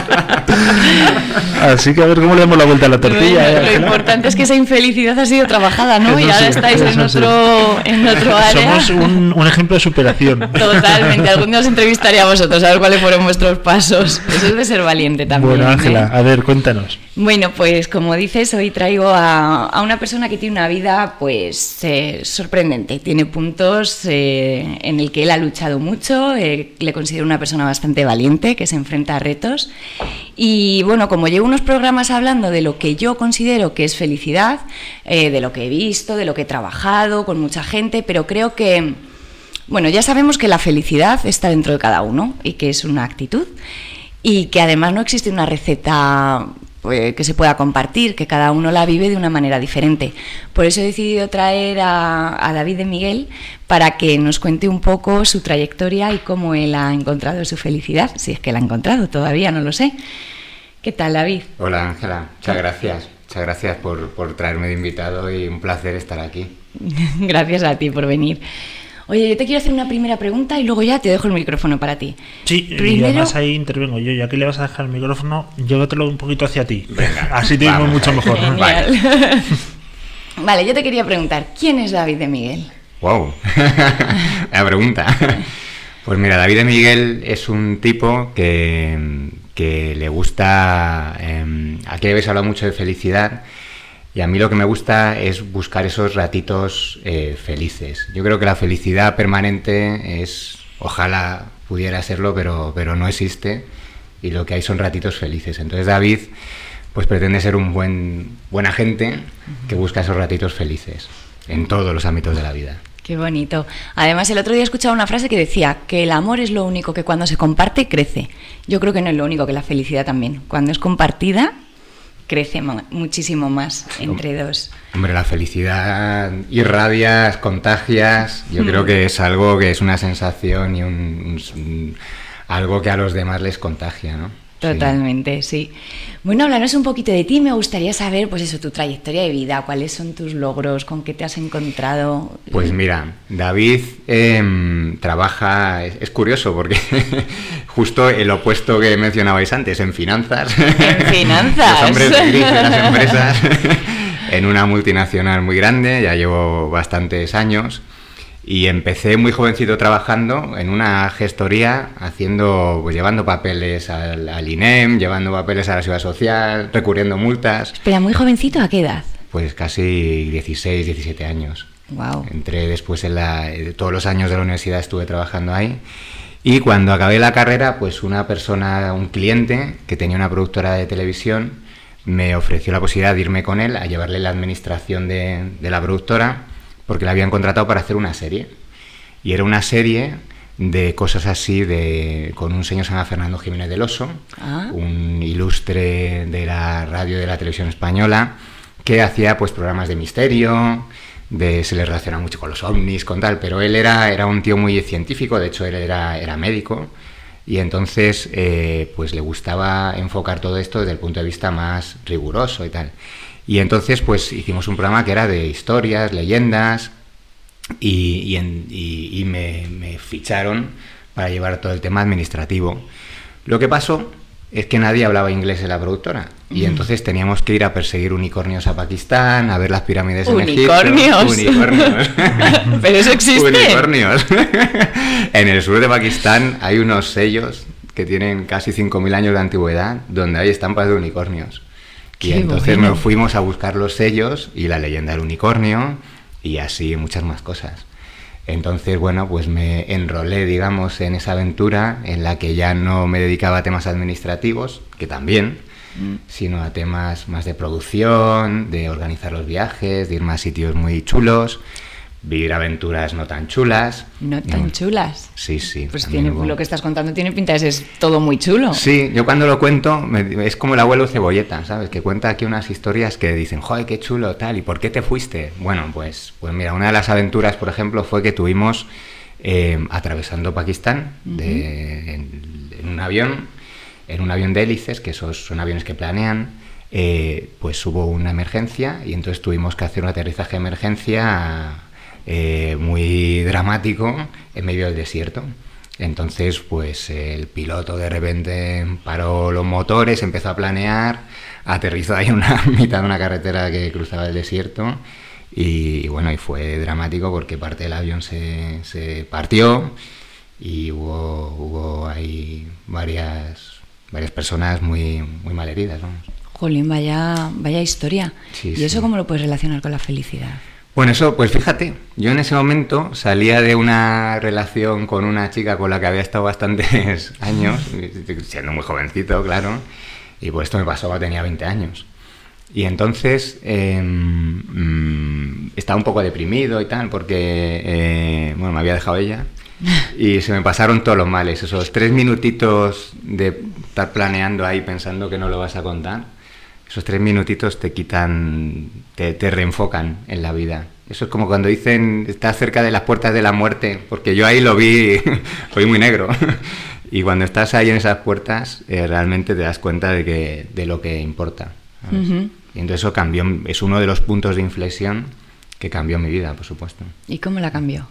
Así que a ver cómo le damos la vuelta a la tortilla. Bueno, ¿eh, lo importante es que esa infelicidad ha sido trabajada, ¿no? Eso y ahora sí, estáis en eso sí. otro, en otro área. Somos un, un ejemplo de superación. Totalmente, algún día os entrevistaré a vosotros a ver cuáles fueron vuestros pasos. Eso es de ser valiente también. Bueno, ¿eh? Ángela, a ver, cuéntanos. Bueno, pues como dices, hoy traigo a, a una persona que tiene una vida pues eh, sorprendente. Tiene puntos eh, en el que él ha luchado mucho, eh, le considero una persona bastante valiente, que se enfrenta a retos. Y bueno, como llevo unos programas hablando de lo que yo considero que es felicidad, eh, de lo que he visto, de lo que he trabajado con mucha gente, pero creo que, bueno, ya sabemos que la felicidad está dentro de cada uno y que es una actitud y que además no existe una receta pues, que se pueda compartir, que cada uno la vive de una manera diferente. Por eso he decidido traer a, a David de Miguel para que nos cuente un poco su trayectoria y cómo él ha encontrado su felicidad, si es que la ha encontrado, todavía no lo sé. ¿Qué tal, David? Hola Ángela, muchas gracias. Muchas gracias por, por traerme de invitado y un placer estar aquí. Gracias a ti por venir. Oye, yo te quiero hacer una primera pregunta y luego ya te dejo el micrófono para ti. Sí, y Primero- además ahí intervengo yo, ya que le vas a dejar el micrófono, llévatelo un poquito hacia ti. Venga, Así te vamos mucho mejor. ¿no? Genial. Vale, yo te quería preguntar, ¿quién es David de Miguel? ¡Wow! La pregunta. Pues mira, David de Miguel es un tipo que, que le gusta... eh, aquí habéis hablado mucho de felicidad y a mí lo que me gusta es buscar esos ratitos eh, felices. Yo creo que la felicidad permanente es... Ojalá pudiera serlo, pero, pero no existe y lo que hay son ratitos felices. Entonces David pues pretende ser un buen buena gente que busca esos ratitos felices en todos los ámbitos de la vida. Qué bonito. Además, el otro día he escuchado una frase que decía que el amor es lo único que cuando se comparte crece. Yo creo que no es lo único, que la felicidad también. Cuando es compartida, crece muchísimo más entre dos. Hombre, la felicidad irradias, contagias. Yo creo que es algo que es una sensación y un, un- algo que a los demás les contagia, ¿no? Totalmente, sí. Bueno, háblanos un poquito de ti. Me gustaría saber, pues eso, tu trayectoria de vida, cuáles son tus logros, con qué te has encontrado. Pues mira, David em, trabaja, es, es curioso porque justo el opuesto que mencionabais antes, en finanzas. En finanzas. Los hombres las empresas. en una multinacional muy grande, ya llevo bastantes años. Y empecé muy jovencito trabajando en una gestoría, haciendo, pues llevando papeles al, al INEM, llevando papeles a la Ciudad Social, recurriendo multas. Espera, muy jovencito, ¿a qué edad? Pues casi 16, 17 años. Wow. Entré después en la, eh, todos los años de la universidad estuve trabajando ahí. Y cuando acabé la carrera, pues una persona, un cliente que tenía una productora de televisión, me ofreció la posibilidad de irme con él a llevarle la administración de, de la productora, porque la habían contratado para hacer una serie. Y era una serie de cosas así, de, con un señor llamado Fernando Jiménez del Oso, Ah. un ilustre de la radio de la televisión española, que hacía pues programas de misterio, de, se le relaciona mucho con los ovnis, con tal, pero él era, era un tío muy científico, de hecho él era, era médico, y entonces eh, pues le gustaba enfocar todo esto desde el punto de vista más riguroso y tal. Y entonces pues hicimos un programa que era de historias, leyendas, y, y en- y- y me, me ficharon para llevar todo el tema administrativo. Lo que pasó es que nadie hablaba inglés en la productora y entonces teníamos que ir a perseguir unicornios a Pakistán, a ver las pirámides en Egipto. Unicornios. Unicornios. Pero eso existe. Unicornios. en el sur de Pakistán hay unos sellos que tienen casi 5.000 años de antigüedad donde hay estampas de unicornios. Y entonces bueno. nos fuimos a buscar los sellos y la leyenda del unicornio y así muchas más cosas. Entonces, bueno, pues me enrolé, digamos, en esa aventura en la que ya no me dedicaba a temas administrativos, que también, sino a temas más de producción, de organizar los viajes, de irme a sitios muy chulos, vivir aventuras no tan chulas. No tan Digamos, chulas. Sí, sí. Pues tiene, hubo- lo que estás contando tiene pinta de ser todo muy chulo. Sí, yo cuando lo cuento me- es como el abuelo Cebolleta, ¿sabes? Que cuenta aquí unas historias que dicen, joder, qué chulo, tal, ¿y por qué te fuiste? Bueno, pues, pues mira, una de las aventuras, por ejemplo, fue que tuvimos eh, atravesando Pakistán de- en, en un avión, en un avión de hélices, que esos son aviones que planean, eh, pues hubo una emergencia y entonces tuvimos que hacer un aterrizaje de emergencia eh, muy dramático en medio del desierto. Entonces, pues el piloto de repente paró los motores, empezó a planear, aterrizó ahí en una mitad de una carretera que cruzaba el desierto y, y bueno, y fue dramático porque parte del avión se, se partió y hubo, hubo ahí varias, varias personas muy, muy malheridas, vamos. Jolín, vaya, vaya historia. Sí, ¿Y eso sí. cómo lo puedes relacionar con la felicidad? Bueno, eso, pues fíjate, yo en ese momento salía de una relación con una chica con la que había estado bastantes años, siendo muy jovencito, claro, y pues esto me pasó cuando tenía 20 años. Y entonces eh, estaba un poco deprimido y tal, porque, eh, bueno, me había dejado ella. Y se me pasaron todos los males, esos tres minutitos de estar planeando ahí pensando que no lo vas a contar, esos tres minutitos te quitan, te, te reenfocan en la vida. Eso es como cuando dicen, estás cerca de las puertas de la muerte, porque yo ahí lo vi, lo vi muy negro. Y cuando estás ahí en esas puertas, eh, realmente te das cuenta de, que, de lo que importa. ¿sabes? Ujú. Y entonces eso cambió, es uno de los puntos de inflexión que cambió mi vida, por supuesto. ¿Y cómo la cambió?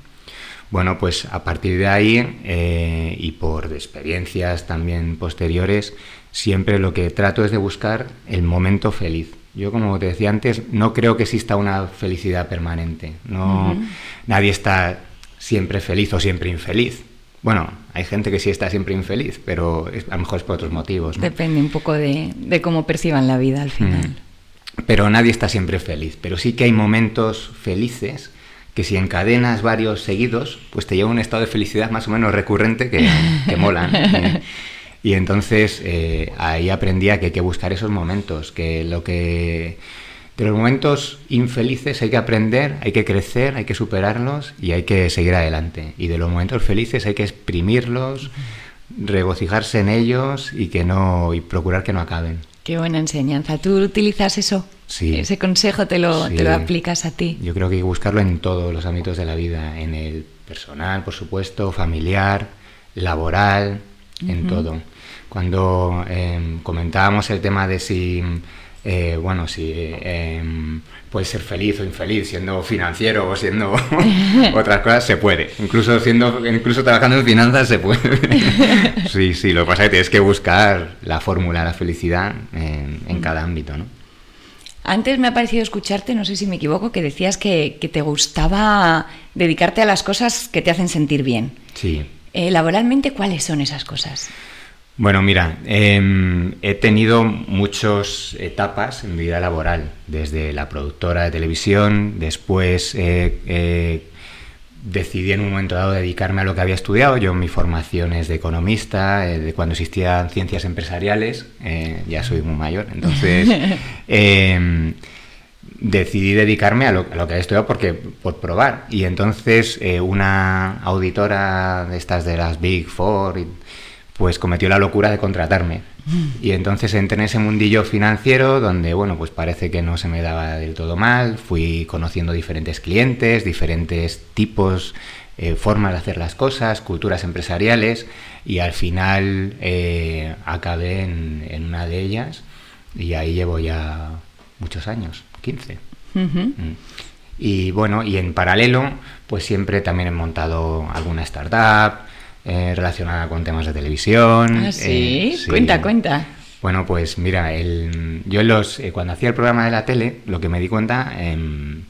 Bueno, pues a partir de ahí eh, y por experiencias también posteriores, siempre lo que trato es de buscar el momento feliz. Yo, como te decía antes, no creo que exista una felicidad permanente. No. Nadie está siempre feliz o siempre infeliz. Bueno, hay gente que sí está siempre infeliz, pero es- a lo mejor es por otros motivos. ¿no? Depende un poco de, de cómo perciban la vida al final. Pero nadie está siempre feliz. Pero sí que hay momentos felices que si encadenas varios seguidos, pues te lleva a un estado de felicidad más o menos recurrente que, que molan. ¿eh? Y entonces eh, ahí aprendí a que hay que buscar esos momentos, que lo que... De los momentos infelices hay que aprender, hay que crecer, hay que superarlos y hay que seguir adelante. Y de los momentos felices hay que exprimirlos, regocijarse en ellos y que no y procurar que no acaben. Qué buena enseñanza. ¿Tú utilizas eso? Sí. Ese consejo te lo, te lo aplicas a ti. Yo creo que hay que buscarlo en todos los ámbitos de la vida, en el personal, por supuesto, familiar, laboral, en todo. Cuando em, comentábamos el tema de si, eh, bueno, si em, puedes ser feliz o infeliz siendo financiero o siendo otras cosas, se puede. Incluso siendo, incluso trabajando en finanzas se puede. sí, sí. Lo que pasa es que tienes que buscar la fórmula de la felicidad en, en cada ámbito, ¿no? Antes me ha parecido escucharte, no sé si me equivoco, que decías que, que te gustaba dedicarte a las cosas que te hacen sentir bien. Sí. Eh, laboralmente, ¿cuáles son esas cosas? Bueno, mira, em, he tenido muchas etapas en mi vida laboral, desde la productora de televisión, después eh, eh, decidí en un momento dado dedicarme a lo que había estudiado. Yo mi formación es de economista, eh, de cuando existían ciencias empresariales, ya soy muy mayor, entonces em, decidí dedicarme a lo, a lo que había estudiado porque, por probar. Y entonces una auditora de estas de las Big Four, y- pues cometió la locura de contratarme. Y entonces entré en ese mundillo financiero donde, bueno, pues parece que no se me daba del todo mal. Fui conociendo diferentes clientes, diferentes tipos, eh, formas de hacer las cosas, culturas empresariales y al final eh, acabé en, en una de ellas y ahí llevo ya muchos años, 15. Ujú. Mm. Y bueno, y en paralelo, pues siempre también he montado alguna startup eh, relacionada con temas de televisión. Ah, sí, eh, sí. cuenta, cuenta. Bueno, pues mira, el, yo los, eh, cuando hacía el programa de la tele, lo que me di cuenta en,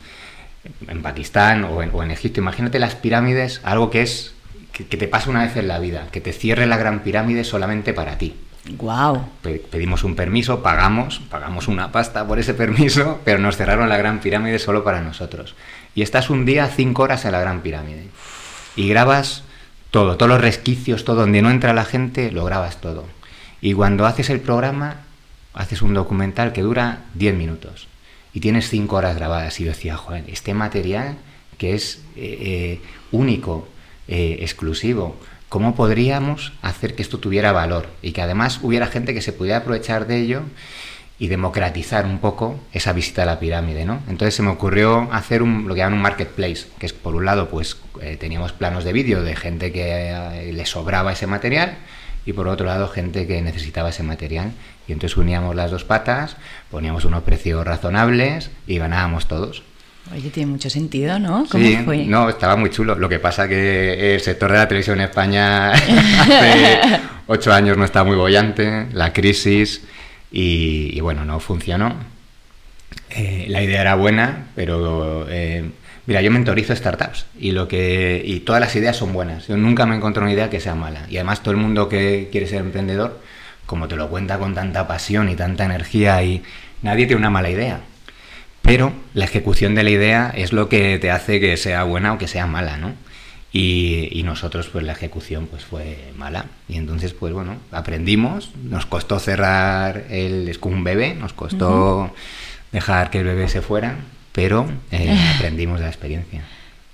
en Pakistán o en, o en Egipto, imagínate las pirámides, algo que es que, que te pasa una vez en la vida, que te cierre la gran pirámide solamente para ti. Wow. Pe- pedimos un permiso, pagamos, pagamos una pasta por ese permiso, pero nos cerraron la Gran Pirámide solo para nosotros. Y estás un día cinco horas en la Gran Pirámide. Y grabas todo, todos los resquicios, todo donde no entra la gente, lo grabas todo. Y cuando haces el programa, haces un documental que dura 10 minutos. Y tienes cinco horas grabadas. Y yo decía, joder, este material que es eh, eh, único, eh, exclusivo, ¿cómo podríamos hacer que esto tuviera valor? Y que además hubiera gente que se pudiera aprovechar de ello y democratizar un poco esa visita a la pirámide, ¿no? Entonces se me ocurrió hacer un, lo que llaman un marketplace, que es por un lado, pues eh, teníamos planos de vídeo de gente que eh, le sobraba ese material y por otro lado gente que necesitaba ese material y entonces uníamos las dos patas, poníamos unos precios razonables y ganábamos todos. Oye, tiene mucho sentido, ¿no? ¿Cómo Sí, fue? no, estaba muy chulo. Lo que pasa que el sector de la televisión en España hace ocho años no está muy bollante, la crisis, y, bueno, no funcionó. Eh, la idea era buena, pero eh, mira, yo mentorizo startups y lo que y todas las ideas son buenas. Yo nunca me encontrado una idea que sea mala. Y además todo el mundo que quiere ser emprendedor, como te lo cuenta con tanta pasión y tanta energía y nadie tiene una mala idea. Pero la ejecución de la idea es lo que te hace que sea buena o que sea mala, ¿no? Y, y nosotros, pues la ejecución pues fue mala. Y entonces, pues bueno, aprendimos. Nos costó cerrar el... Un bebé, nos costó dejar que el bebé se fuera, pero eh, aprendimos la experiencia.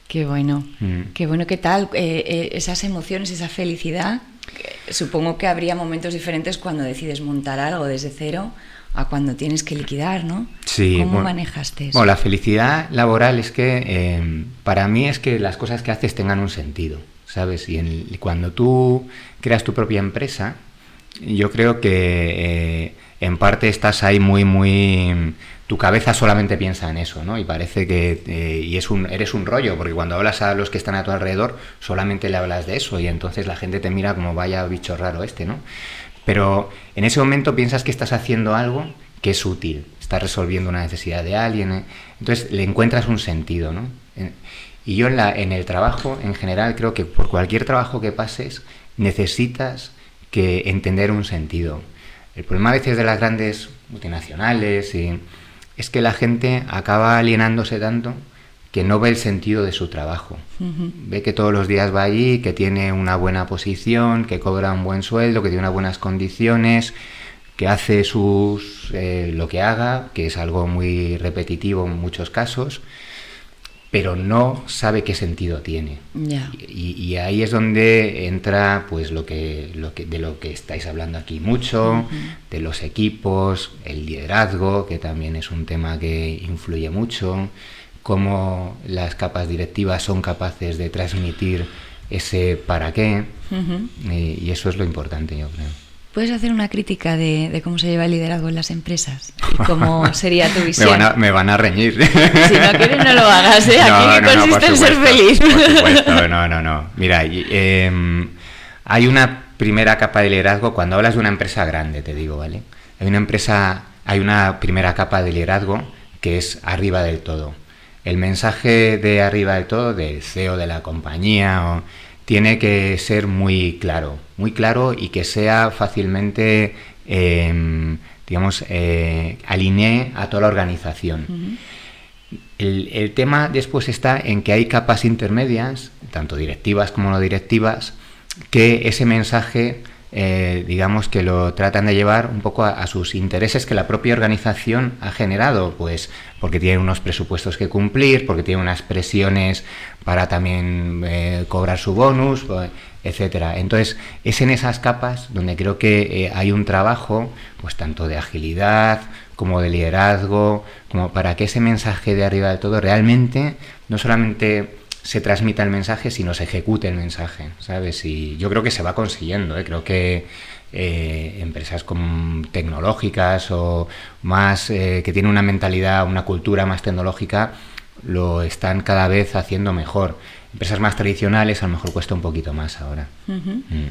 Qué bueno. Mm. Qué bueno, ¿qué tal? Eh, eh, esas emociones, esa felicidad. Supongo que habría momentos diferentes cuando decides montar algo desde cero a cuando tienes que liquidar, ¿no? Sí, ¿Cómo bueno, manejaste eso? Bueno, la felicidad laboral es que eh, para mí es que las cosas que haces tengan un sentido, ¿sabes? Y, en- y cuando tú creas tu propia empresa, yo creo que eh, en parte estás ahí muy, muy... Tu cabeza solamente piensa en eso, ¿no? Y parece que... eh, y es un, eres un rollo, porque cuando hablas a los que están a tu alrededor, solamente le hablas de eso y entonces la gente te mira como vaya bicho raro este, ¿no? Pero en ese momento piensas que estás haciendo algo que es útil, estás resolviendo una necesidad de alguien, ¿eh? entonces le encuentras un sentido, ¿no? Y yo en, la, en el trabajo, en general, creo que por cualquier trabajo que pases, necesitas que entender un sentido. El problema a veces de las grandes multinacionales es que la gente acaba alienándose tanto que no ve el sentido de su trabajo. Ve que todos los días va allí, que tiene una buena posición, que cobra un buen sueldo, que tiene unas buenas condiciones, que hace sus eh, lo que haga, que es algo muy repetitivo en muchos casos, pero no sabe qué sentido tiene. Y ahí es donde entra pues lo que, lo que de lo que estáis hablando aquí mucho, de los equipos, el liderazgo, que también es un tema que influye mucho, cómo las capas directivas son capaces de transmitir ese para qué, Ujú. y, y eso es lo importante, yo creo. ¿Puedes hacer una crítica de, de cómo se lleva el liderazgo en las empresas? ¿Y cómo sería tu Me visión? van, a, me van a reñir. Si no quieres, no lo hagas, ¿eh? Aquí que consiste por en ser feliz. Por supuesto, no, no, no. Mira, y, em, hay una primera capa de liderazgo cuando hablas de una empresa grande, te digo, ¿vale? Hay una empresa, hay una primera capa de liderazgo que es arriba del todo. El mensaje de arriba del todo, del CEO de la compañía, o- tiene que ser muy claro, muy claro y que sea fácilmente, eh, digamos, eh, alinee a toda la organización. El, el tema después está en que hay capas intermedias, tanto directivas como no directivas, que ese mensaje, eh, digamos que lo tratan de llevar un poco a, sus intereses que la propia organización ha generado, pues porque tiene unos presupuestos que cumplir, porque tiene unas presiones para también eh, cobrar su bonus, etcétera. Entonces, es en esas capas donde creo que eh, hay un trabajo, pues tanto de agilidad como de liderazgo, como para que ese mensaje de arriba de todo realmente no solamente se transmita el mensaje, sino se ejecute el mensaje, ¿sabes? Y yo creo que se va consiguiendo, ¿eh? creo que eh, empresas como tecnológicas o más eh, que tienen una mentalidad, una cultura más tecnológica, lo están cada vez haciendo mejor. Empresas más tradicionales a lo mejor cuesta un poquito más ahora. Mm.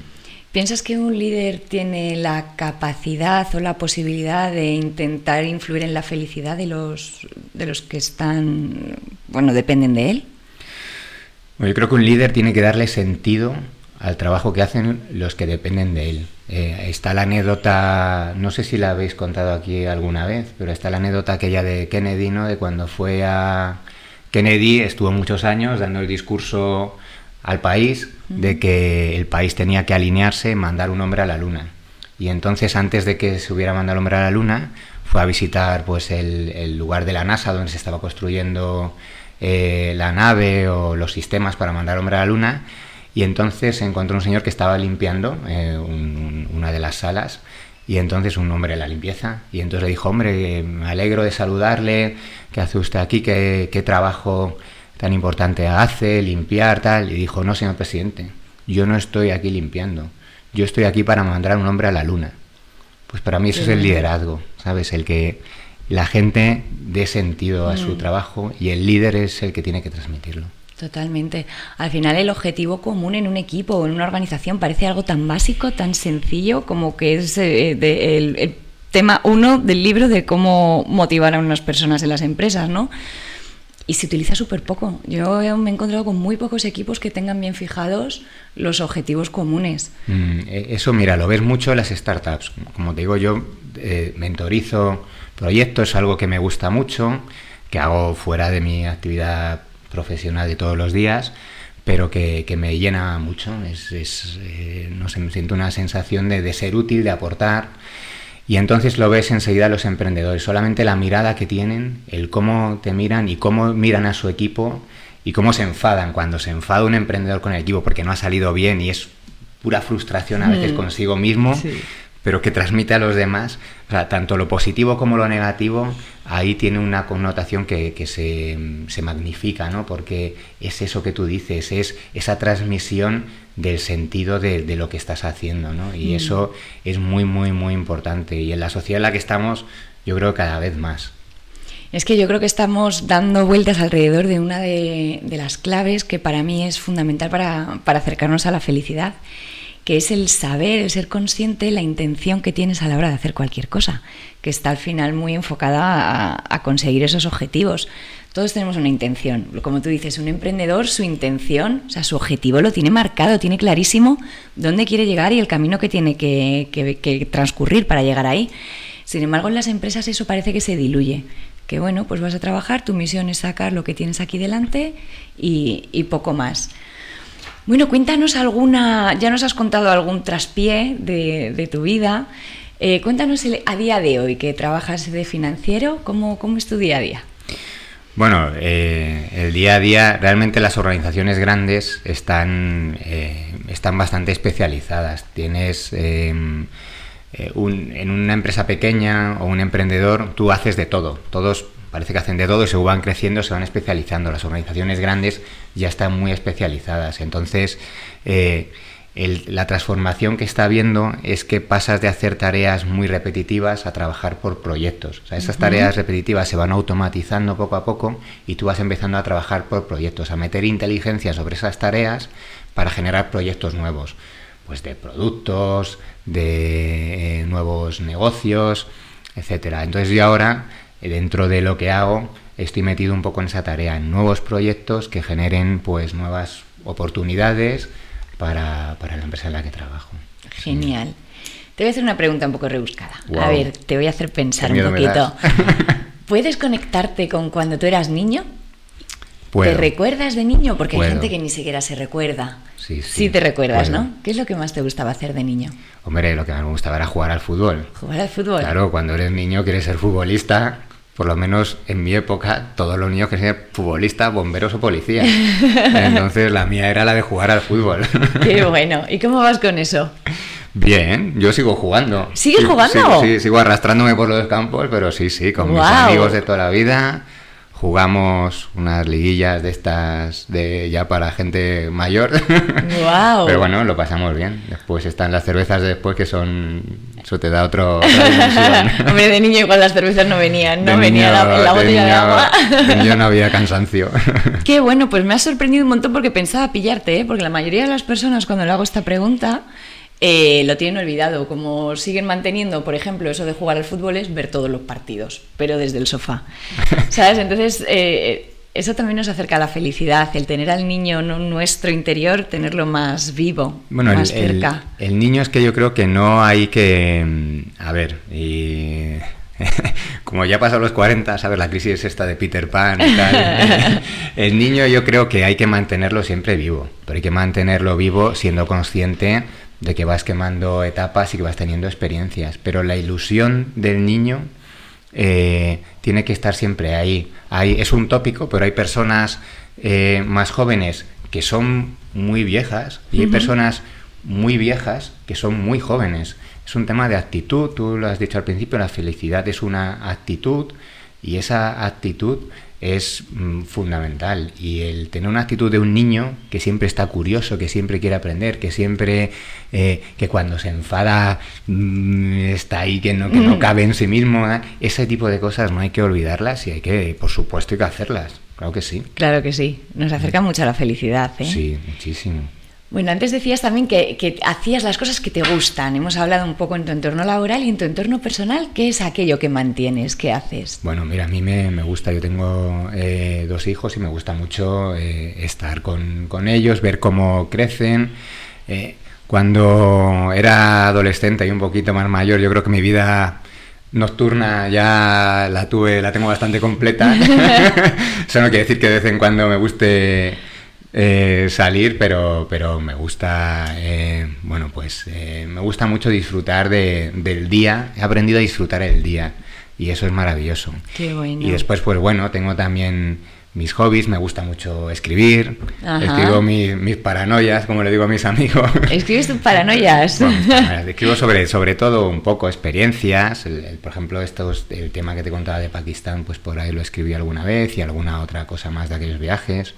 ¿Piensas que un líder tiene la capacidad o la posibilidad de intentar influir en la felicidad de los, de los que están, bueno, dependen de él? Yo creo que un líder tiene que darle sentido al trabajo que hacen los que dependen de él. Eh, está la anécdota, no sé si la habéis contado aquí alguna vez, pero está la anécdota aquella de Kennedy, ¿no? De cuando fue a Kennedy, estuvo muchos años dando el discurso al país de que el país tenía que alinearse, mandar un hombre a la luna. Y entonces, antes de que se hubiera mandado el hombre a la luna, fue a visitar pues el, el lugar de la NASA donde se estaba construyendo eh, la nave o los sistemas para mandar hombre a la luna. Y entonces se encontró un señor que estaba limpiando eh, un- un- una de las salas. Y entonces un hombre de la limpieza. Y entonces le dijo, hombre, me alegro de saludarle, ¿qué hace usted aquí? ¿Qué, qué trabajo tan importante hace? Limpiar, tal. Y dijo, no, señor presidente, yo no estoy aquí limpiando. Yo estoy aquí para mandar a un hombre a la luna. Pues para mí eso es el liderazgo, ¿sabes? El que la gente dé sentido a su Mm. trabajo y el líder es el que tiene que transmitirlo. Totalmente. Al final el objetivo común en un equipo o en una organización parece algo tan básico, tan sencillo como que es eh, de- el, el tema uno del libro de cómo motivar a unas personas en las empresas, ¿no? Y se utiliza súper poco. Yo me he encontrado con muy pocos equipos que tengan bien fijados los objetivos comunes. Mm, eh, Eso, mira, lo ves mucho en las startups. Como te digo, yo eh, mentorizo proyectos, es algo que me gusta mucho, que hago fuera de mi actividad profesional de todos los días, pero que, que me llena mucho. Es, es, eh, no sé, me siento una sensación de, de ser útil, de aportar. Y entonces lo ves enseguida los emprendedores, solamente la mirada que tienen, el cómo te miran y cómo miran a su equipo y cómo se enfadan cuando se enfada un emprendedor con el equipo porque no ha salido bien y es pura frustración a veces Mm. consigo mismo, Sí. pero que transmite a los demás. O sea, tanto lo positivo como lo negativo, ahí tiene una connotación que, que se, se magnifica, ¿no? Porque es eso que tú dices, es esa transmisión del sentido de, de lo que estás haciendo, ¿no? Y Mm. eso es muy, muy, muy importante. Y en la sociedad en la que estamos, yo creo que cada vez más. Es que yo creo que estamos dando vueltas alrededor de una de, de las claves que para mí es fundamental para, para acercarnos a la felicidad, que es el saber, el ser consciente, la intención que tienes a la hora de hacer cualquier cosa, que está al final muy enfocada a, conseguir esos objetivos. Todos tenemos una intención. Como tú dices, un emprendedor, su intención, o sea, su objetivo lo tiene marcado, tiene clarísimo dónde quiere llegar y el camino que tiene que, que- transcurrir para llegar ahí. Sin embargo, en las empresas eso parece que se diluye. Que bueno, pues vas a trabajar, tu misión es sacar lo que tienes aquí delante y poco más. Bueno, cuéntanos alguna, ya nos has contado algún traspié de, de tu vida. Eh, cuéntanos el- a día de hoy que trabajas de financiero, ¿cómo, cómo es tu día a día? Bueno, eh, el día a día, realmente las organizaciones grandes están, eh, están bastante especializadas. Tienes eh, eh, un- en una empresa pequeña o un emprendedor, tú haces de todo. Todos parece que hacen de todo y se van creciendo, se van especializando. Las organizaciones grandes ya están muy especializadas. Entonces, eh, el- la transformación que está habiendo es que pasas de hacer tareas muy repetitivas a trabajar por proyectos. O sea, esas tareas repetitivas se van automatizando poco a poco y tú vas empezando a trabajar por proyectos, a meter inteligencia sobre esas tareas para generar proyectos nuevos, pues de productos, de eh, nuevos negocios, etcétera. Entonces yo ahora dentro de lo que hago estoy metido un poco en esa tarea, en nuevos proyectos que generen pues nuevas oportunidades para, para la empresa en la que trabajo. Genial. Te voy a hacer una pregunta un poco rebuscada. A ver, te voy a hacer pensar un poquito. ¿Puedes conectarte con cuando tú eras niño? Puedo. ¿Te recuerdas de niño? Porque Puedo. hay gente que ni siquiera se recuerda. Sí, sí, Sí te recuerdas, puedo. ¿no? ¿Qué es lo que más te gustaba hacer de niño? Hombre, lo que más me gustaba era jugar al fútbol. ¿Jugar al fútbol? Claro, cuando eres niño quieres ser futbolista. Por lo menos en mi época, todos los niños querían ser futbolistas, bomberos o policías. Entonces la mía era la de jugar al fútbol. Qué bueno. ¿Y cómo vas con eso? Bien, yo sigo jugando. ¿Sigues Sí, jugando? Sí, sí, sigo arrastrándome por los campos, pero sí, sí, con mis amigos de toda la vida. Jugamos unas liguillas de estas de ya para gente mayor. Guau. Pero bueno, lo pasamos bien. Después están las cervezas de después que son eso te da otro. Hombre, de niño igual las cervezas no venían, no De venía la, niño- la botella de, niño- agua. de niño no había cansancio. Qué bueno, pues me ha sorprendido un montón porque pensaba pillarte, ¿eh? porque la mayoría de las personas cuando le hago esta pregunta eh, lo tienen olvidado. Como siguen manteniendo, por ejemplo, eso de jugar al fútbol es ver todos los partidos, pero desde el sofá. ¿Sabes? Entonces, eh, eso también nos acerca a la felicidad, el tener al niño nu- nuestro interior, tenerlo más vivo, Bueno, más el- cerca. el niño es que yo creo que no hay que... mm, A ver, y... Como ya pasado los 40, ¿sabes? La crisis esta de Peter Pan y tal. El niño yo creo que hay que mantenerlo siempre vivo, pero hay que mantenerlo vivo siendo consciente de que vas quemando etapas y que vas teniendo experiencias. Pero la ilusión del niño eh, tiene que estar siempre ahí. Hay, es un tópico, pero hay personas eh, más jóvenes que son muy viejas y hay personas muy viejas que son muy jóvenes. Es un tema de actitud, tú lo has dicho al principio, la felicidad es una actitud y esa actitud es mm, fundamental. Y el tener una actitud de un niño que siempre está curioso, que siempre quiere aprender, que siempre, eh, que cuando se enfada mm, está ahí, que no, que no Mm. cabe en sí mismo, ¿eh? ese tipo de cosas no hay que olvidarlas y hay que, por supuesto, hay que hacerlas. Claro que sí. Claro que sí, nos acerca mucho a la felicidad. ¿eh? Sí, muchísimo. Bueno, antes decías también que, que hacías las cosas que te gustan. Hemos hablado un poco en tu entorno laboral y en tu entorno personal. ¿Qué es aquello que mantienes? ¿Qué haces? Bueno, mira, a mí me, me gusta, yo tengo eh, dos hijos y me gusta mucho eh, estar con, con ellos, ver cómo crecen. Eh, cuando era adolescente y un poquito más mayor, yo creo que mi vida nocturna ya la tuve, la tengo bastante completa. Eso no quiere decir que de vez en cuando me guste eh, salir, pero, pero me gusta, eh, bueno, pues eh, me gusta mucho disfrutar de- del día. He aprendido a disfrutar el día y eso es maravilloso. Qué bueno. Y después, pues bueno, tengo también mis hobbies, me gusta mucho escribir, Ajá. escribo mis, mis paranoias, como le digo a mis amigos. ¿Escribes tus paranoias? Bueno, escribo sobre, sobre todo un poco experiencias, el- el- por ejemplo, estos, el tema que te contaba de Pakistán, pues por ahí lo escribí alguna vez y alguna otra cosa más de aquellos viajes.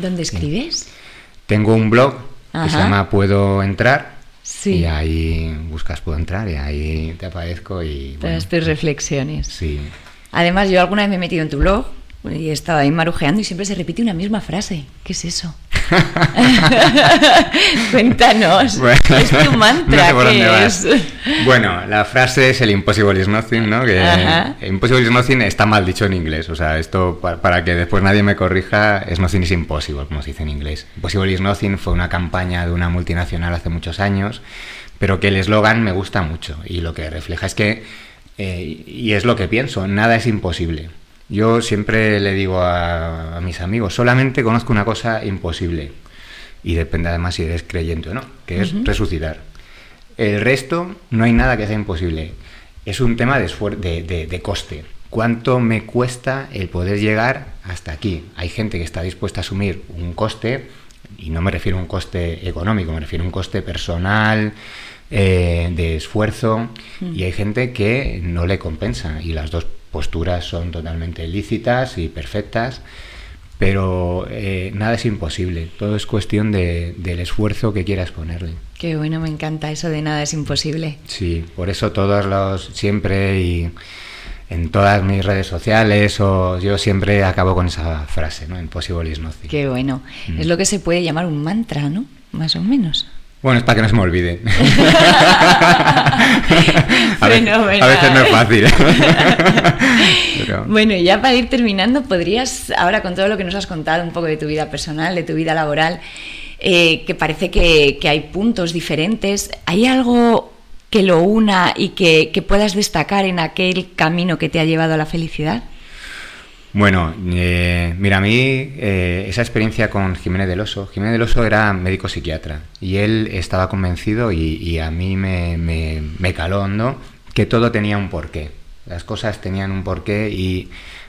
¿Dónde escribes? Tengo un blog que se llama Puedo entrar. Sí. Y ahí buscas Puedo entrar y ahí te aparezco y... bueno, Todas tus reflexiones. sí. Además, yo alguna vez me he metido en tu blog y he estado ahí marujeando y siempre se repite una misma frase. ¿Qué es eso? Cuéntanos. Bueno, es tu mantra. no sé por ¿qué dónde vas. es? Bueno, la frase es el impossible is nothing, ¿no? Que Ajá. impossible is nothing está mal dicho en inglés. O sea, esto pa- para, que después nadie me corrija, es nothing is impossible, como se dice en inglés. Impossible is nothing fue una campaña de una multinacional hace muchos años, pero que el eslogan me gusta mucho y lo que refleja es que, eh, y es lo que pienso, nada es imposible. Yo siempre le digo a, a mis amigos, solamente conozco una cosa imposible, y depende además si eres creyente o no, que es resucitar. El resto no hay nada que sea imposible. Es un tema de, de, de- de coste. ¿Cuánto me cuesta el poder llegar hasta aquí? Hay gente que está dispuesta a asumir un coste, y no me refiero a un coste económico, me refiero a un coste personal, eh, de esfuerzo, y hay gente que no le compensa, y las dos posturas son totalmente lícitas y perfectas, pero eh, nada es imposible, todo es cuestión de- del esfuerzo que quieras ponerle. Qué bueno, me encanta eso de nada es imposible. Sí, por eso todos los siempre y en todas mis redes sociales o yo siempre acabo con esa frase, ¿no? Impossible is nothing. Qué bueno. Mm. Es lo que se puede llamar un mantra, ¿no? Más o menos. Bueno, es para que no se me olvide. a, veces, a, veces, no es fácil. Pero... Bueno, y ya para ir terminando, podrías, ahora con todo lo que nos has contado, un poco de tu vida personal, de tu vida laboral, eh, que parece que, que, hay puntos diferentes, ¿hay algo que lo una y que, que puedas destacar en aquel camino que te ha llevado a la felicidad? Bueno, eh, mira, a mí eh, esa experiencia con Jiménez del Oso, Jiménez del Oso era médico psiquiatra y él estaba convencido y, a mí me, me, me, caló hondo que todo tenía un porqué, las cosas tenían un porqué y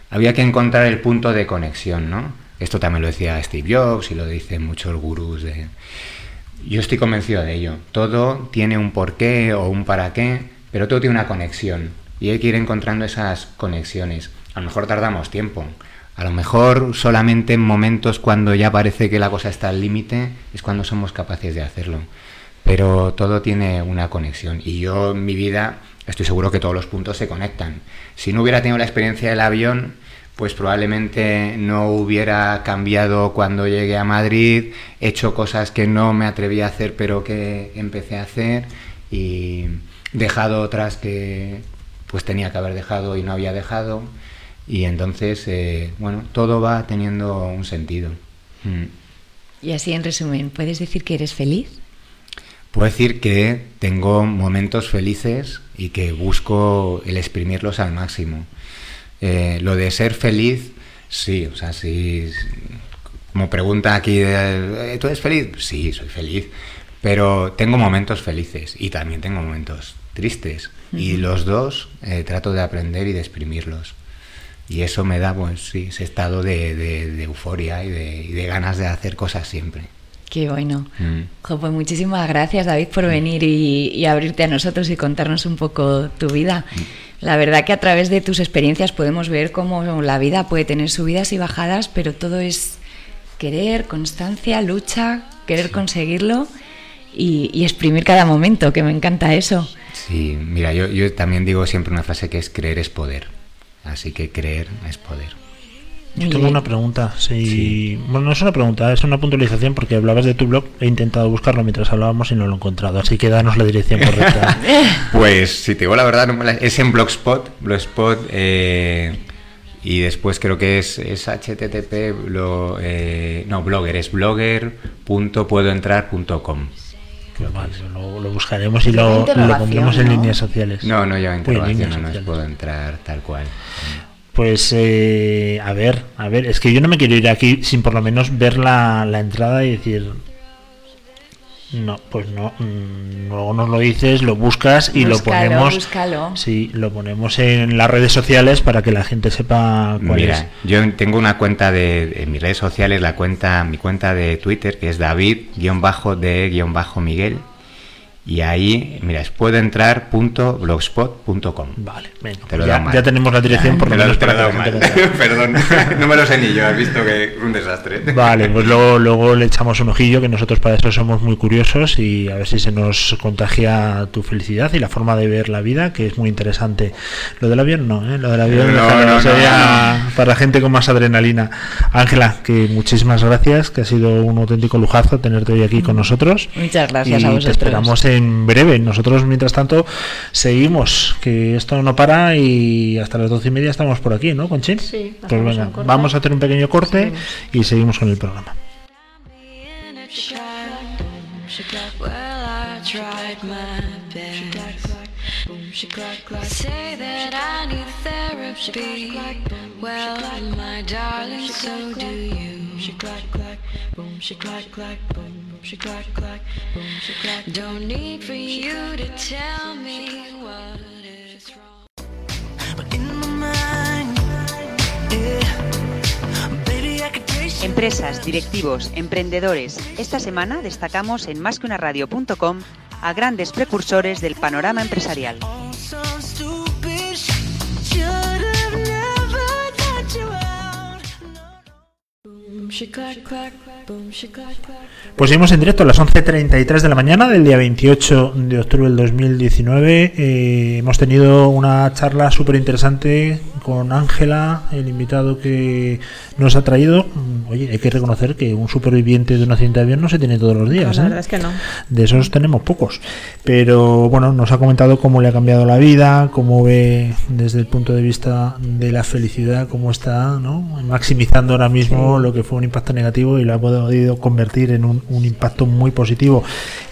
había que encontrar el punto de conexión, ¿no? Esto también lo decía Steve Jobs y lo dicen muchos gurús de... Yo estoy convencido de ello, todo tiene un porqué o un para qué, pero todo tiene una conexión y hay que ir encontrando esas conexiones a lo mejor tardamos tiempo. A lo mejor solamente en momentos cuando ya parece que la cosa está al límite es cuando somos capaces de hacerlo. Pero todo tiene una conexión y yo en mi vida estoy seguro que todos los puntos se conectan. Si no hubiera tenido la experiencia del avión, pues probablemente no hubiera cambiado cuando llegué a Madrid, hecho cosas que no me atreví a hacer pero que empecé a hacer y dejado otras que pues tenía que haber dejado y no había dejado. Y entonces, eh, bueno, todo va teniendo un sentido. Mm. Y así, en resumen, ¿puedes decir que eres feliz? Puedo decir que tengo momentos felices y que busco el exprimirlos al máximo. Eh, lo de ser feliz, sí, o sea, sí. Como pregunta aquí, eh, ¿tú eres feliz? Sí, soy feliz. Pero tengo momentos felices y también tengo momentos tristes. Y los dos eh, trato de aprender y de exprimirlos y eso me da pues sí ese estado de, de, de euforia y de, y de, ganas de hacer cosas siempre qué bueno mm. jo, pues muchísimas gracias David por venir y, y, abrirte a nosotros y contarnos un poco tu vida mm. la verdad que a través de tus experiencias podemos ver cómo la vida puede tener subidas y bajadas pero todo es querer constancia lucha querer sí. conseguirlo y, y exprimir cada momento que me encanta eso sí mira yo, yo también digo siempre una frase que es creer es poder Así que creer es poder. Yo tengo una pregunta. Si... Sí. Bueno, no es una pregunta, es una puntualización porque hablabas de tu blog. He intentado buscarlo mientras hablábamos y no lo he encontrado. Así que danos la dirección correcta. pues, si te digo la verdad, no la... es en Blogspot. Blogspot. Eh, y después creo que es, es http. Lo, eh, no, blogger. Es blogger.puedoentrar.com. Vale, lo, lo, buscaremos y lo, lo pondremos ¿no? en líneas sociales. No, no lleva interrogación, no, no puedo entrar tal cual. Pues eh, a ver, a ver, es que yo no me quiero ir aquí sin por lo menos ver la, la entrada y decir, no, pues no. Mm, luego nos lo dices, lo buscas y búscalo, lo ponemos. Búscalo. Sí, lo ponemos en las redes sociales para que la gente sepa cuál Mira, es. Yo tengo una cuenta de en mis redes sociales, la cuenta, mi cuenta de Twitter que es David-de-Miguel y ahí, mira, es puedo entrar punto blogspot.com. Vale, venga, te lo ya, ya, tenemos la dirección por lo menos para. Perdón, no me lo sé ni yo, has visto que es un desastre. Vale, pues luego, luego le echamos un ojillo, que nosotros para eso somos muy curiosos y a ver si se nos contagia tu felicidad y la forma de ver la vida, que es muy interesante. Lo del avión no, ¿eh? Lo del avión no, no, no, sería para gente con más adrenalina. Ángela, que muchísimas gracias, que ha sido un auténtico lujazo tenerte hoy aquí con nosotros. Muchas gracias y a vosotros. Te esperamos en en breve. Nosotros, mientras tanto, seguimos, que esto no para y hasta las doce y media estamos por aquí, ¿no, Conchín? Sí. Pues venga, vamos a hacer un pequeño corte sí. y seguimos con el programa. Say that I need therapy. Well, my darling, so do you. Don't need for you to tell me what is wrong. But in my mind, yeah, baby, I could taste Empresas, directivos, emprendedores. Esta semana destacamos en másqueunaradio.com a grandes precursores del panorama empresarial. Pues seguimos en directo a las 11.33 de la mañana del día 28 de octubre del 2019. Eh, hemos tenido una charla súper interesante con Ángela, el invitado que nos ha traído. Mm, Oye, hay que reconocer que un superviviente de un accidente de avión no se tiene todos los días. la ¿eh? verdad es que no. De esos tenemos pocos. Pero bueno, nos ha comentado cómo le ha cambiado la vida, cómo ve desde el punto de vista de la felicidad, cómo está ¿no? maximizando ahora mismo lo que fue un impacto negativo y lo ha podido convertir en un, un impacto muy positivo.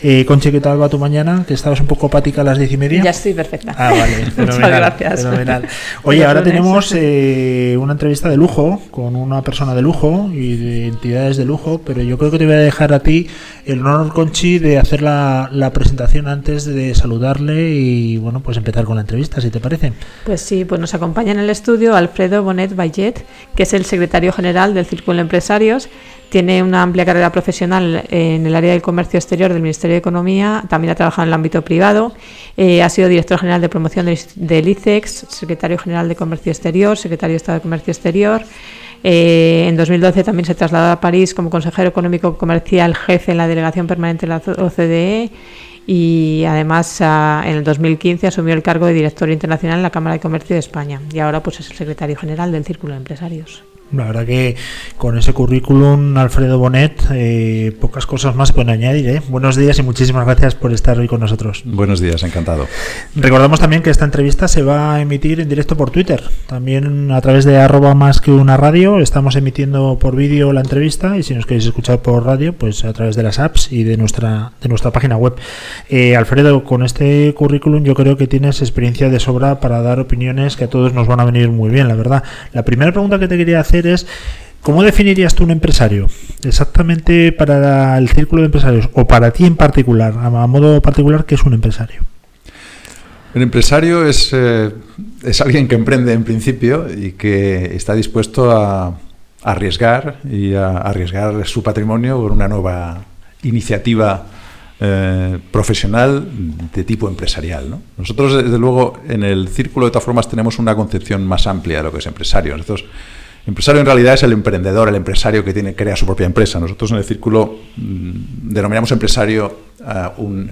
Eh, Conchi, ¿qué tal va tu mañana? Que estabas un poco apática a las diez y media. Ya estoy perfecta. Ah, vale, Muchas fenomenal, gracias. fenomenal. Oye, Los ahora lunes. Tenemos eh, una entrevista de lujo con una persona de lujo y de entidades de lujo, pero yo creo que te voy a dejar a ti el honor, Conchi, de hacer la, la presentación antes de saludarle y, bueno, pues empezar con la entrevista, si te parece. Pues sí, pues nos acompaña en el estudio Alfredo Bonet Bayet, que es el secretario general del Círculo de Empresarios. Tiene una amplia carrera profesional en el área del comercio exterior del Ministerio de Economía, también ha trabajado en el ámbito privado, eh, ha sido director general de promoción del, ICEX, secretario general de Comercio Exterior, secretario de Estado de Comercio Exterior. Eh, en 2012 también se trasladó a París como consejero económico comercial jefe en la delegación permanente de la OCDE y además ah, en el 2015 asumió el cargo de director internacional en la Cámara de Comercio de España y ahora pues es el secretario general del Círculo de Empresarios. La verdad que con ese currículum, Alfredo Bonet, eh, pocas cosas más pueden añadir. ¿eh? Buenos días y muchísimas gracias por estar hoy con nosotros. Buenos días, encantado. Recordamos también que esta entrevista se va a emitir en directo por Twitter, también a través de arroba más que una radio. Estamos emitiendo por vídeo la entrevista y si nos queréis escuchar por radio, pues a través de las apps y de nuestra, de nuestra página web. Eh, Alfredo, con este currículum yo creo que tienes experiencia de sobra para dar opiniones que a todos nos van a venir muy bien, la verdad. La primera pregunta que te quería hacer ¿Cómo definirías tú un empresario? Exactamente para el círculo de empresarios o para ti en particular, a modo particular, ¿qué es un empresario? El empresario es, eh, es alguien que emprende en principio y que está dispuesto a arriesgar y a arriesgar su patrimonio por una nueva iniciativa eh, profesional de tipo empresarial. ¿no? Nosotros, desde luego, en el círculo de todas formas tenemos una concepción más amplia de lo que es empresario. Nosotros, empresario en realidad es el emprendedor, el empresario que tiene, crea su propia empresa. Nosotros en el círculo mm, denominamos empresario a un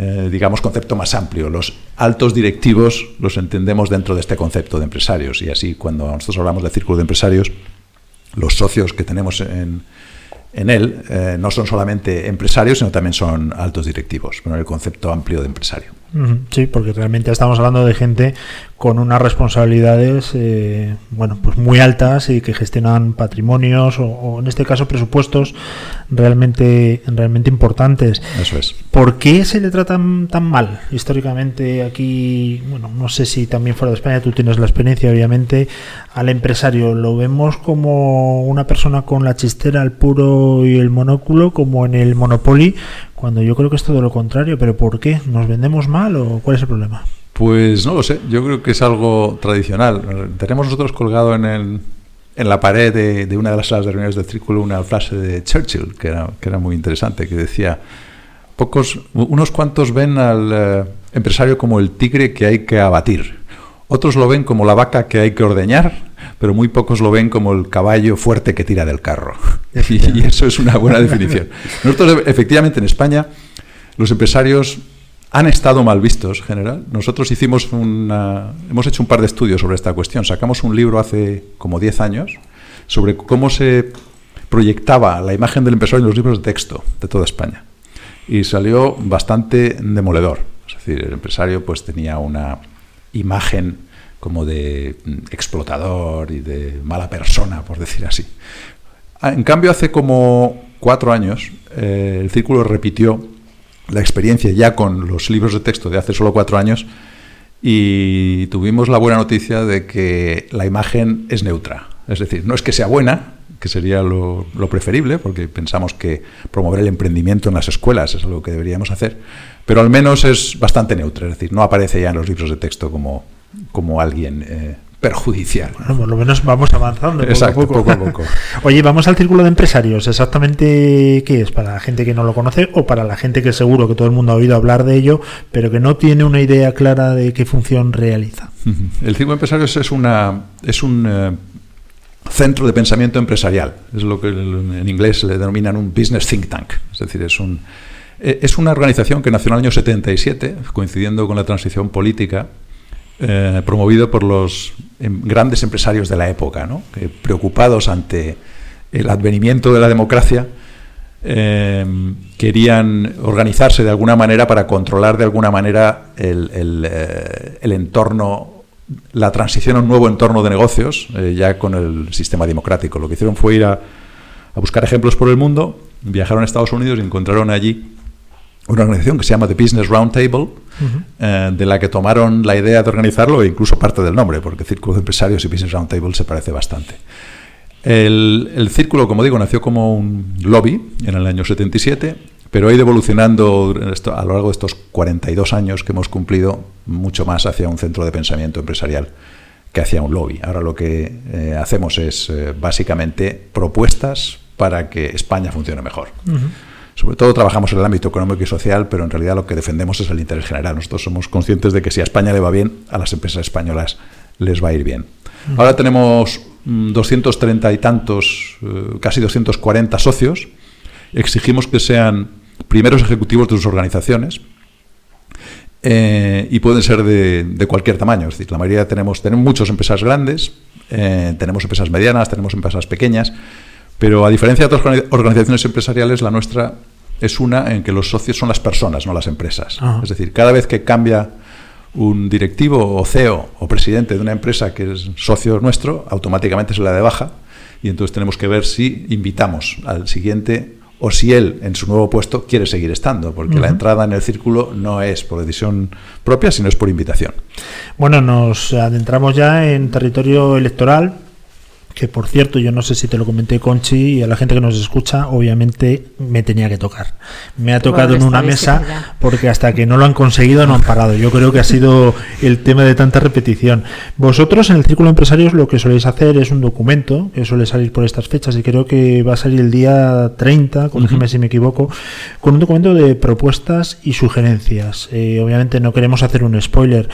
eh, digamos, concepto más amplio. Los altos directivos los entendemos dentro de este concepto de empresarios y así cuando nosotros hablamos del círculo de empresarios, los socios que tenemos en, en él eh, no son solamente empresarios, sino también son altos directivos, bueno, el concepto amplio de empresario. Sí, porque realmente estamos hablando de gente con unas responsabilidades, eh, bueno, pues muy altas y que gestionan patrimonios o, o en este caso presupuestos realmente, realmente importantes. Eso es. ¿Por qué se le tratan tan mal históricamente aquí? Bueno, no sé si también fuera de España tú tienes la experiencia, obviamente, al empresario. ¿Lo vemos como una persona con la chistera, el puro y el monóculo, como en el Monopoly? Cuando yo creo que es todo lo contrario. ¿Pero por qué? ¿Nos vendemos mal o cuál es el problema? Pues no lo sé, yo creo que es algo tradicional. Tenemos nosotros colgado en, el, en la pared de, de una de las salas de reuniones del círculo una frase de Churchill, que era, que era muy interesante, que decía, pocos, unos cuantos ven al eh, empresario como el tigre que hay que abatir, otros lo ven como la vaca que hay que ordeñar, pero muy pocos lo ven como el caballo fuerte que tira del carro. Y, y eso es una buena definición. Nosotros, efectivamente, en España, los empresarios han estado mal vistos, en general. Nosotros hicimos una, hemos hecho un par de estudios sobre esta cuestión. Sacamos un libro hace como 10 años sobre cómo se proyectaba la imagen del empresario en los libros de texto de toda España. Y salió bastante demoledor. Es decir, el empresario pues tenía una imagen como de mm, explotador y de mala persona, por decir así. Ah, En cambio, hace como cuatro años, eh, el Círculo repitió la experiencia ya con los libros de texto de hace solo cuatro años y tuvimos la buena noticia de que la imagen es neutra. Es decir, no es que sea buena, que sería lo, lo preferible, porque pensamos que promover el emprendimiento en las escuelas es algo que deberíamos hacer, pero al menos es bastante neutra, es decir, no aparece ya en los libros de texto como, como alguien eh, perjudicial. Bueno, por lo menos vamos avanzando. poco a Exacto, poco. poco a poco. Oye, vamos al círculo de empresarios. Exactamente qué es para la gente que no lo conoce o para la gente que seguro que todo el mundo ha oído hablar de ello, pero que no tiene una idea clara de qué función realiza. El Círculo de Empresarios es, una, es un eh, centro de pensamiento empresarial. Es lo que en inglés le denominan un business think tank. Es decir, es, un, eh, es una organización que nació en el año 77, coincidiendo con la transición política, eh, promovido por los em, grandes empresarios de la época, ¿no? que preocupados ante el advenimiento de la democracia, eh, querían organizarse de alguna manera para controlar de alguna manera el, el, eh, entorno, la transición a un nuevo entorno de negocios, eh, ya con el sistema democrático. Lo que hicieron fue ir a, a buscar ejemplos por el mundo, viajaron a Estados Unidos y encontraron allí una organización que se llama The Business Roundtable, eh, de la que tomaron la idea de organizarlo e incluso parte del nombre, porque Círculo de Empresarios y Business Roundtable se parece bastante. El, el círculo, como digo, nació como un lobby en el año 77, pero ha ido evolucionando a lo largo de estos 42 años que hemos cumplido mucho más hacia un centro de pensamiento empresarial que hacia un lobby. Ahora lo que eh, hacemos es eh, básicamente propuestas para que España funcione mejor. Sobre todo trabajamos en el ámbito económico y social, pero en realidad lo que defendemos es el interés general. Nosotros somos conscientes de que si a España le va bien, a las empresas españolas les va a ir bien. Ahora tenemos mm, 230 y tantos, eh, casi 240 socios. Exigimos que sean primeros ejecutivos de sus organizaciones eh, y pueden ser de, de cualquier tamaño. Es decir, la mayoría tenemos, tenemos muchas empresas grandes, eh, tenemos empresas medianas, tenemos empresas pequeñas, pero a diferencia de otras organi- organizaciones empresariales, la nuestra es una en que los socios son las personas, no las empresas. Ajá. Es decir, cada vez que cambia un directivo o CEO o presidente de una empresa que es socio nuestro, automáticamente se la de baja y entonces tenemos que ver si invitamos al siguiente o si él en su nuevo puesto quiere seguir estando, porque la entrada en el círculo no es por decisión propia, sino es por invitación. Bueno, nos adentramos ya en territorio electoral, que por cierto, yo no sé si te lo comenté, Conchi, y a la gente que nos escucha, obviamente me tenía que tocar. Me ha tocado Bueno, en una mesa ya. porque hasta que no lo han conseguido no han parado. Yo creo que ha sido el tema de tanta repetición. Vosotros en el Círculo de Empresarios lo que soléis hacer es un documento que suele salir por estas fechas y creo que va a salir el día 30, corrígeme si me equivoco, con un documento de propuestas y sugerencias. Eh, obviamente no queremos hacer un spoiler,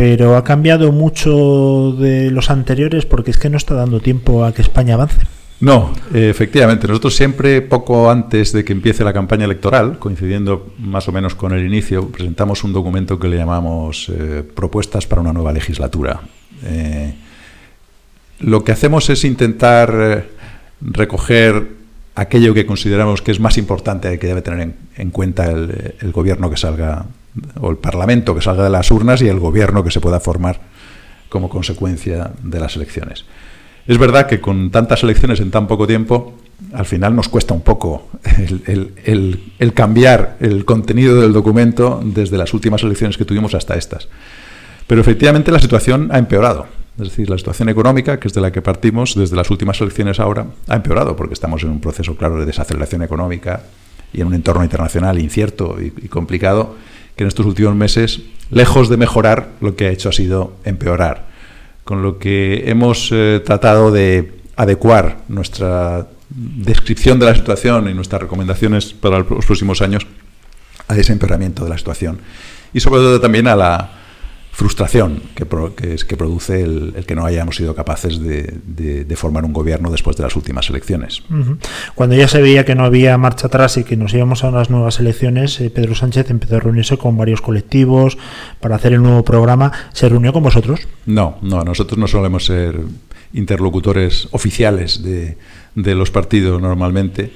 pero ha cambiado mucho de los anteriores porque es que no está dando tiempo a que España avance. No, efectivamente. Nosotros siempre, poco antes de que empiece la campaña electoral, coincidiendo más o menos con el inicio, presentamos un documento que le llamamos eh, Propuestas para una nueva legislatura. Eh, lo que hacemos es intentar eh, recoger aquello que consideramos que es más importante que debe tener en, en cuenta el gobierno que salga, o el parlamento que salga de las urnas y el gobierno que se pueda formar como consecuencia de las elecciones. Es verdad que con tantas elecciones en tan poco tiempo, al final nos cuesta un poco el, cambiar el contenido del documento desde las últimas elecciones que tuvimos hasta estas. Pero efectivamente la situación ha empeorado. Es decir, la situación económica, que es de la que partimos desde las últimas elecciones ahora, ha empeorado porque estamos en un proceso claro de desaceleración económica y en un entorno internacional incierto y, y complicado que en estos últimos meses, lejos de mejorar, lo que ha hecho ha sido empeorar. Con lo que hemos eh, tratado de adecuar nuestra descripción de la situación y nuestras recomendaciones para los próximos años a ese empeoramiento de la situación y sobre todo también a la frustración que, pro- que, es, que produce el, el que no hayamos sido capaces de, de- de formar un gobierno después de las últimas elecciones. Cuando ya se veía que no había marcha atrás y que nos íbamos a unas nuevas elecciones, eh, Pedro Sánchez empezó a reunirse con varios colectivos para hacer el nuevo programa. ¿Se reunió con vosotros? No, no, nosotros no solemos ser interlocutores oficiales de, de los partidos normalmente.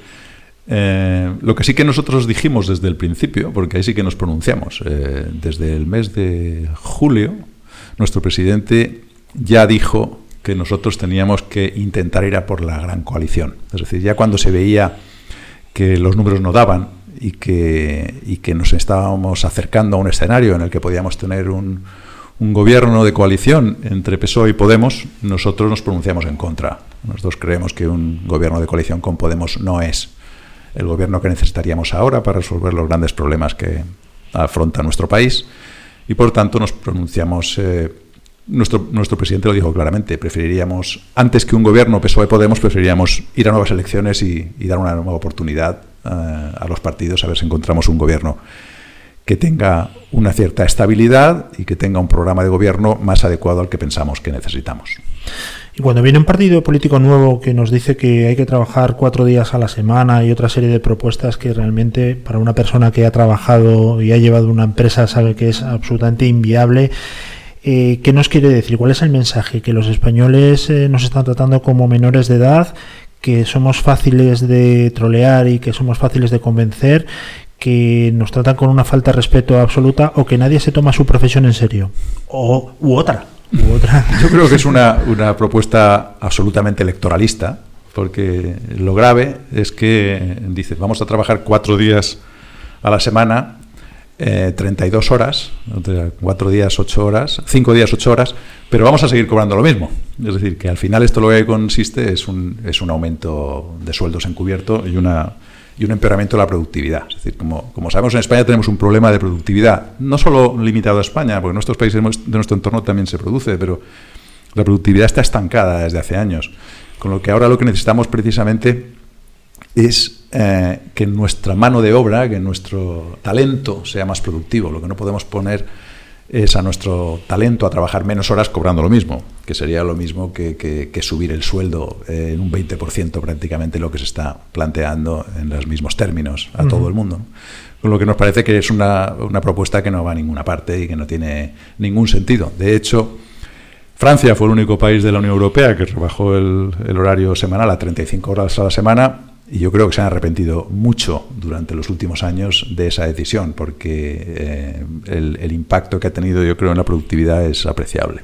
Eh, lo que sí que nosotros dijimos desde el principio, porque ahí sí que nos pronunciamos, eh, desde el mes de julio, nuestro presidente ya dijo que nosotros teníamos que intentar ir a por la gran coalición. Es decir, ya cuando se veía que los números no daban y que, nos estábamos acercando a un escenario en el que podíamos tener un, un gobierno de coalición entre PSOE y Podemos, nosotros nos pronunciamos en contra. Nosotros creemos que un gobierno de coalición con Podemos no es el gobierno que necesitaríamos ahora para resolver los grandes problemas que afronta nuestro país y por tanto nos pronunciamos. eh, nuestro, nuestro presidente lo dijo claramente, preferiríamos, antes que un gobierno PSOE-Podemos, preferiríamos ir a nuevas elecciones y, dar una nueva oportunidad eh, a los partidos a ver si encontramos un gobierno que tenga una cierta estabilidad y que tenga un programa de gobierno más adecuado al que pensamos que necesitamos. Y cuando viene un partido político nuevo que nos dice que hay que trabajar cuatro días a la semana y otra serie de propuestas que realmente para una persona que ha trabajado y ha llevado una empresa sabe que es absolutamente inviable, Eh, ¿Qué nos quiere decir? ¿Cuál es el mensaje? Que los españoles eh, nos están tratando como menores de edad, que somos fáciles de trolear y que somos fáciles de convencer, que nos tratan con una falta de respeto absoluta o que nadie se toma su profesión en serio. O, u otra. u otra. Yo creo que es una, una propuesta absolutamente electoralista, porque lo grave es que dice, vamos a trabajar cuatro días a la semana, eh, 32 horas, cuatro días, ocho horas, cinco días, ocho horas, pero vamos a seguir cobrando lo mismo. Es decir, que al final esto lo que consiste es un, es un aumento de sueldos encubierto y una y un empeoramiento de la productividad. Es decir, como, sabemos en España tenemos un problema de productividad, no solo limitado a España, porque en nuestros países de nuestro entorno también se produce, pero la productividad está estancada desde hace años. Con lo que ahora lo que necesitamos precisamente es eh, que nuestra mano de obra, que nuestro talento sea más productivo. Lo que no podemos poner es a nuestro talento a trabajar menos horas cobrando lo mismo, que sería lo mismo que, que- que subir el sueldo en un 20% prácticamente lo que se está planteando en los mismos términos a todo el mundo. Con lo que nos parece que es una, una propuesta que no va a ninguna parte y que no tiene ningún sentido. De hecho, Francia fue el único país de la Unión Europea que rebajó el, el horario semanal a 35 horas a la semana y yo creo que se han arrepentido mucho durante los últimos años de esa decisión porque eh, el, el impacto que ha tenido yo creo en la productividad es apreciable.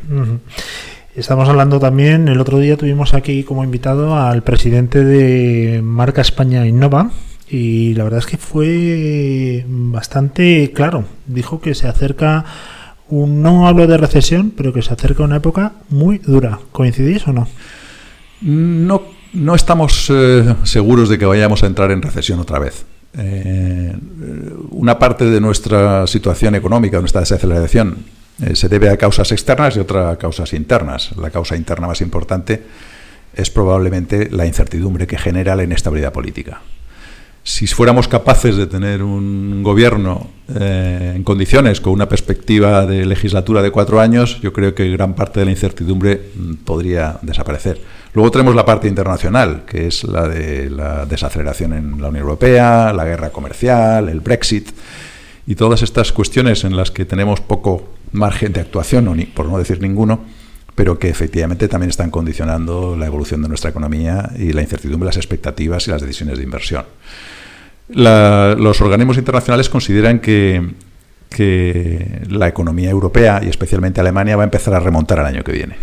Estamos hablando también, el otro día tuvimos aquí como invitado al presidente de Marca España Innova y la verdad es que fue bastante claro. Dijo que se acerca, un, no hablo de recesión, pero que se acerca una época muy dura. ¿Coincidís o no? No, no estamos eh, seguros de que vayamos a entrar en recesión otra vez. Eh, una parte de nuestra situación económica, nuestra desaceleración, eh, se debe a causas externas y otra a causas internas. La causa interna más importante es probablemente la incertidumbre que genera la inestabilidad política. Si fuéramos capaces de tener un gobierno eh, en condiciones, con una perspectiva de legislatura de cuatro años, yo creo que gran parte de la incertidumbre mm, podría desaparecer. Luego tenemos la parte internacional, que es la de la desaceleración en la Unión Europea, la guerra comercial, el Brexit y todas estas cuestiones en las que tenemos poco margen de actuación, ni, por no decir ninguno, pero que efectivamente también están condicionando la evolución de nuestra economía y la incertidumbre, las expectativas y las decisiones de inversión. Los organismos internacionales consideran que, que la economía europea y especialmente Alemania va a empezar a remontar el año que viene.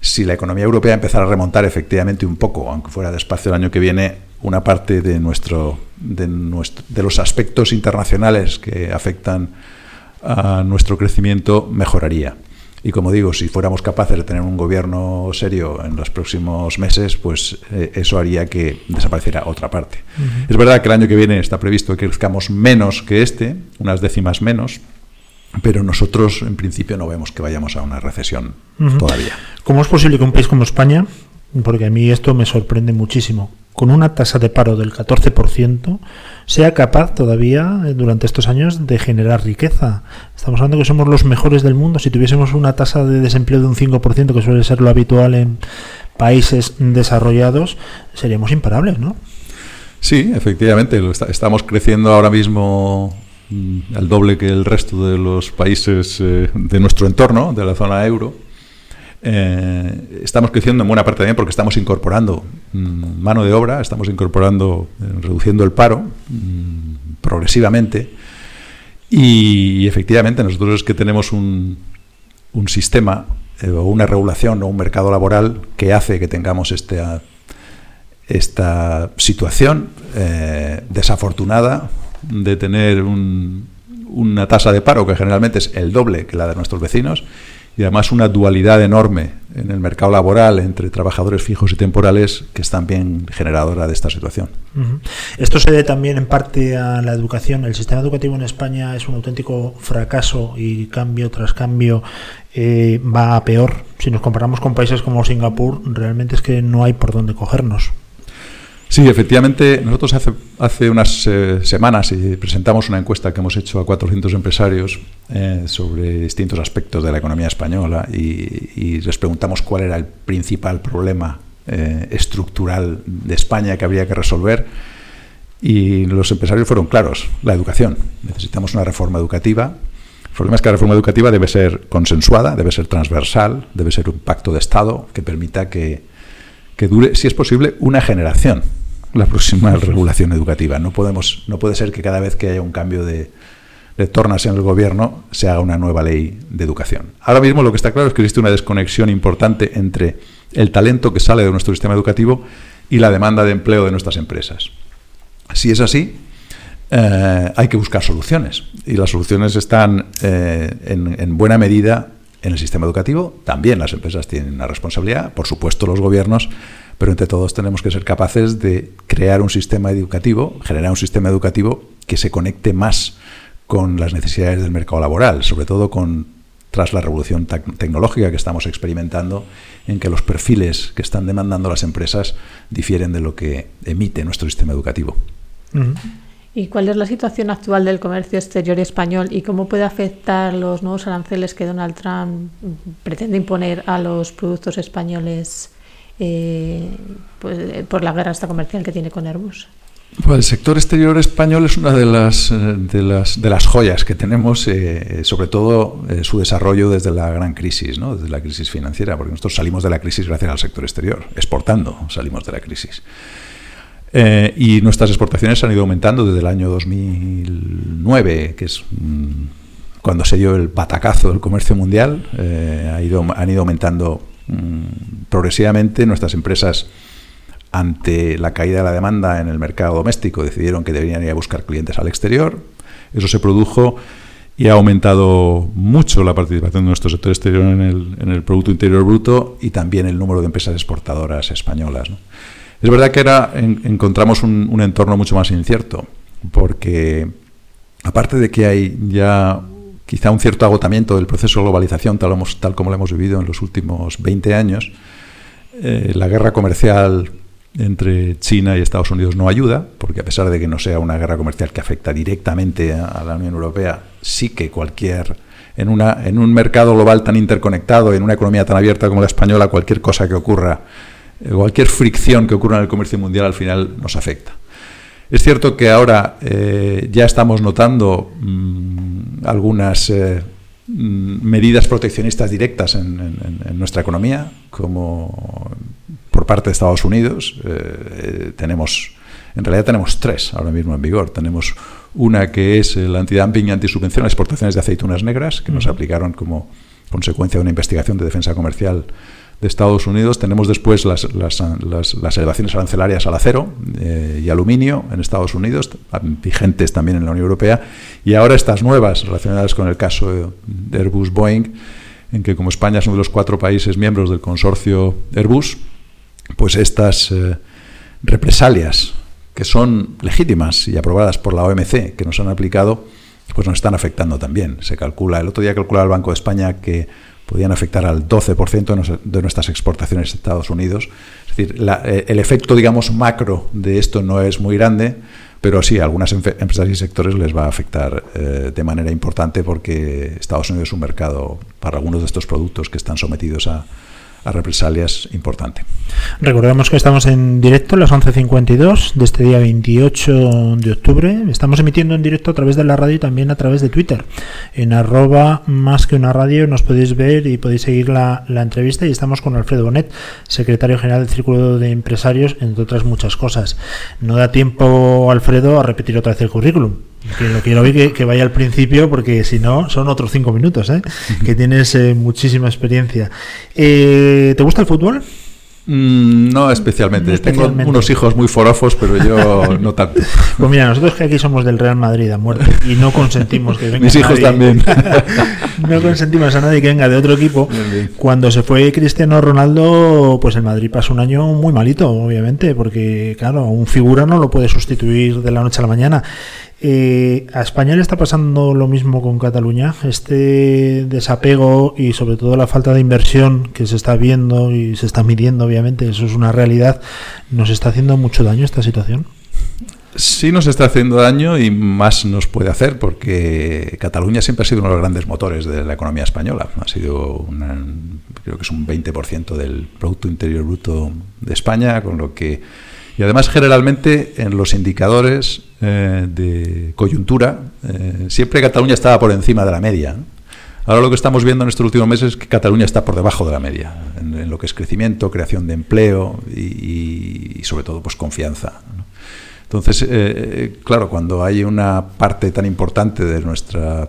Si la economía europea empezara a remontar efectivamente un poco, aunque fuera despacio el año que viene, una parte de, nuestro, de, nuestro, de los aspectos internacionales que afectan a nuestro crecimiento mejoraría. Y como digo, si fuéramos capaces de tener un gobierno serio en los próximos meses, pues eh, eso haría que desapareciera otra parte. Es verdad que el año que viene está previsto que crezcamos menos que este, unas décimas menos, pero nosotros en principio no vemos que vayamos a una recesión todavía. ¿Cómo es posible que un país como España, porque a mí esto me sorprende muchísimo, con una tasa de paro del 14%, sea capaz todavía eh, durante estos años de generar riqueza? Estamos hablando que somos los mejores del mundo. Si tuviésemos una tasa de desempleo de un 5%, que suele ser lo habitual en países desarrollados, seríamos imparables, ¿no? Sí, efectivamente, estamos creciendo ahora mismo mm, al doble que el resto de los países eh, de nuestro entorno, de la zona euro. Eh, estamos creciendo en buena parte también porque estamos incorporando mm, mano de obra, estamos incorporando, eh, reduciendo el paro mm, progresivamente. Y, efectivamente, nosotros es que tenemos un, un sistema eh, o una regulación o un mercado laboral que hace que tengamos este, esta situación desafortunada de tener un- una tasa de paro que generalmente es el doble que la de nuestros vecinos y además una dualidad enorme en el mercado laboral entre trabajadores fijos y temporales que es también generadora de esta situación. Esto se debe también en parte a la educación. El sistema educativo en España es un auténtico fracaso y cambio tras cambio eh, va a peor. Si nos comparamos con países como Singapur, realmente es que no hay por dónde cogernos. Sí, efectivamente, nosotros hace, hace unas eh, semanas presentamos una encuesta que hemos hecho a 400 empresarios eh, sobre distintos aspectos de la economía española y, les preguntamos cuál era el principal problema eh, estructural de España que habría que resolver y los empresarios fueron claros, la educación. Necesitamos una reforma educativa problema es que la reforma educativa debe ser consensuada, debe ser transversal, debe ser un pacto de Estado que permita que, que dure, si es posible, una generación la próxima regulación educativa. No, podemos, no puede ser que cada vez que haya un cambio de, de tornas en el gobierno se haga una nueva ley de educación. Ahora mismo lo que está claro es que existe una desconexión importante entre el talento que sale de nuestro sistema educativo y la demanda de empleo de nuestras empresas. Si es así, eh, hay que buscar soluciones. Y las soluciones están eh, en, en, buena medida en el sistema educativo. También las empresas tienen una responsabilidad, por supuesto los gobiernos, pero entre todos tenemos que ser capaces de crear un sistema educativo, generar un sistema educativo que se conecte más con las necesidades del mercado laboral, sobre todo con tras la revolución tecnológica que estamos experimentando, en que los perfiles que están demandando las empresas difieren de lo que emite nuestro sistema educativo. Uh -huh. ¿Y cuál es la situación actual del comercio exterior español y cómo puede afectar los nuevos aranceles que Donald Trump pretende imponer a los productos españoles eh, pues, por la guerra esta comercial que tiene con Airbus? Pues el sector exterior español es una de las, de las, de las joyas que tenemos, eh, sobre todo eh, su desarrollo desde la gran crisis, ¿no? desde la crisis financiera, porque nosotros salimos de la crisis gracias al sector exterior, exportando salimos de la crisis. Eh, y nuestras exportaciones han ido aumentando desde el año 2009, que es mmm, cuando se dio el patacazo del comercio mundial, eh, ha ido, han ido aumentando mmm, progresivamente nuestras empresas ante la caída de la demanda en el mercado doméstico, decidieron que deberían ir a buscar clientes al exterior. Eso se produjo y ha aumentado mucho la participación de nuestro sector exterior en el, en el Producto Interior Bruto y también el número de empresas exportadoras españolas. Es verdad que ahora en, encontramos un, entorno mucho más incierto, porque aparte de que hay ya quizá un cierto agotamiento del proceso de globalización tal, tal como lo hemos vivido en los últimos 20 años, eh, la guerra comercial entre China y Estados Unidos no ayuda, porque a pesar de que no sea una guerra comercial que afecta directamente a la Unión Europea, sí que cualquier en, una, en un mercado global tan interconectado, en una economía tan abierta como la española, cualquier cosa que ocurra, eh, cualquier fricción que ocurra en el comercio mundial al final nos afecta. Es cierto que ahora eh, ya estamos notando mmm, algunas eh, medidas proteccionistas directas en, en, en, nuestra economía, como por parte de Estados Unidos. Eh, tenemos, en realidad tenemos tres ahora mismo en vigor. Tenemos una que es el antidumping y antisubvención a las exportaciones de aceitunas negras, que nos aplicaron como consecuencia de una investigación de defensa comercial de Estados Unidos. Tenemos después las, las, las, elevaciones arancelarias al acero eh, y aluminio en Estados Unidos, vigentes también en la Unión Europea, y ahora estas nuevas relacionadas con el caso de Airbus Boeing, en que como España es uno de los cuatro países miembros del consorcio Airbus, pues estas eh, represalias que son legítimas y aprobadas por la OMC, que nos han aplicado, pues nos están afectando también. Se calcula, el otro día calculaba el Banco de España que podían afectar al 12% de nuestras exportaciones a Estados Unidos. Es decir, la, eh, el efecto, digamos, macro de esto no es muy grande, pero sí, a algunas empresas y sectores les va a afectar eh, de manera importante porque Estados Unidos es un mercado para algunos de estos productos que están sometidos a, a represalias importante. Recordemos que estamos en directo a las 11.52 de este día 28 de octubre. Estamos emitiendo en directo a través de la radio y también a través de Twitter. En arroba más que una radio nos podéis ver y podéis seguir la, la entrevista y estamos con Alfredo Bonet, secretario general del Círculo de Empresarios, entre otras muchas cosas. No da tiempo, Alfredo, a repetir otra vez el currículum que lo quiero oír que, que, vaya al principio porque si no son otros cinco minutos ¿eh? que tienes eh, muchísima experiencia eh, ¿te gusta el fútbol? Mm, no especialmente. no especialmente. Tengo unos hijos muy forofos, pero yo no tanto. Pues mira, nosotros que aquí somos del Real Madrid a muerte y no consentimos que venga Mis hijos nadie, también. no consentimos a nadie que venga de otro equipo. Cuando se fue Cristiano Ronaldo, pues el Madrid pasó un año muy malito, obviamente, porque claro, un figura no lo puede sustituir de la noche a la mañana. Eh, ¿A España le está pasando lo mismo con Cataluña? Este desapego y sobre todo la falta de inversión que se está viendo y se está midiendo, obviamente, eso es una realidad, ¿nos está haciendo mucho daño esta situación? Sí nos está haciendo daño y más nos puede hacer porque Cataluña siempre ha sido uno de los grandes motores de la economía española. Ha sido, creo que es un 20% del Producto Interior Bruto de España, con lo que Y además, generalmente, en los indicadores eh, de coyuntura, eh, siempre Cataluña estaba por encima de la media. Ahora lo que estamos viendo en estos últimos meses es que Cataluña está por debajo de la media, en, lo que es crecimiento, creación de empleo y, sobre todo pues confianza. Entonces, eh, claro, cuando hay una parte tan importante de nuestra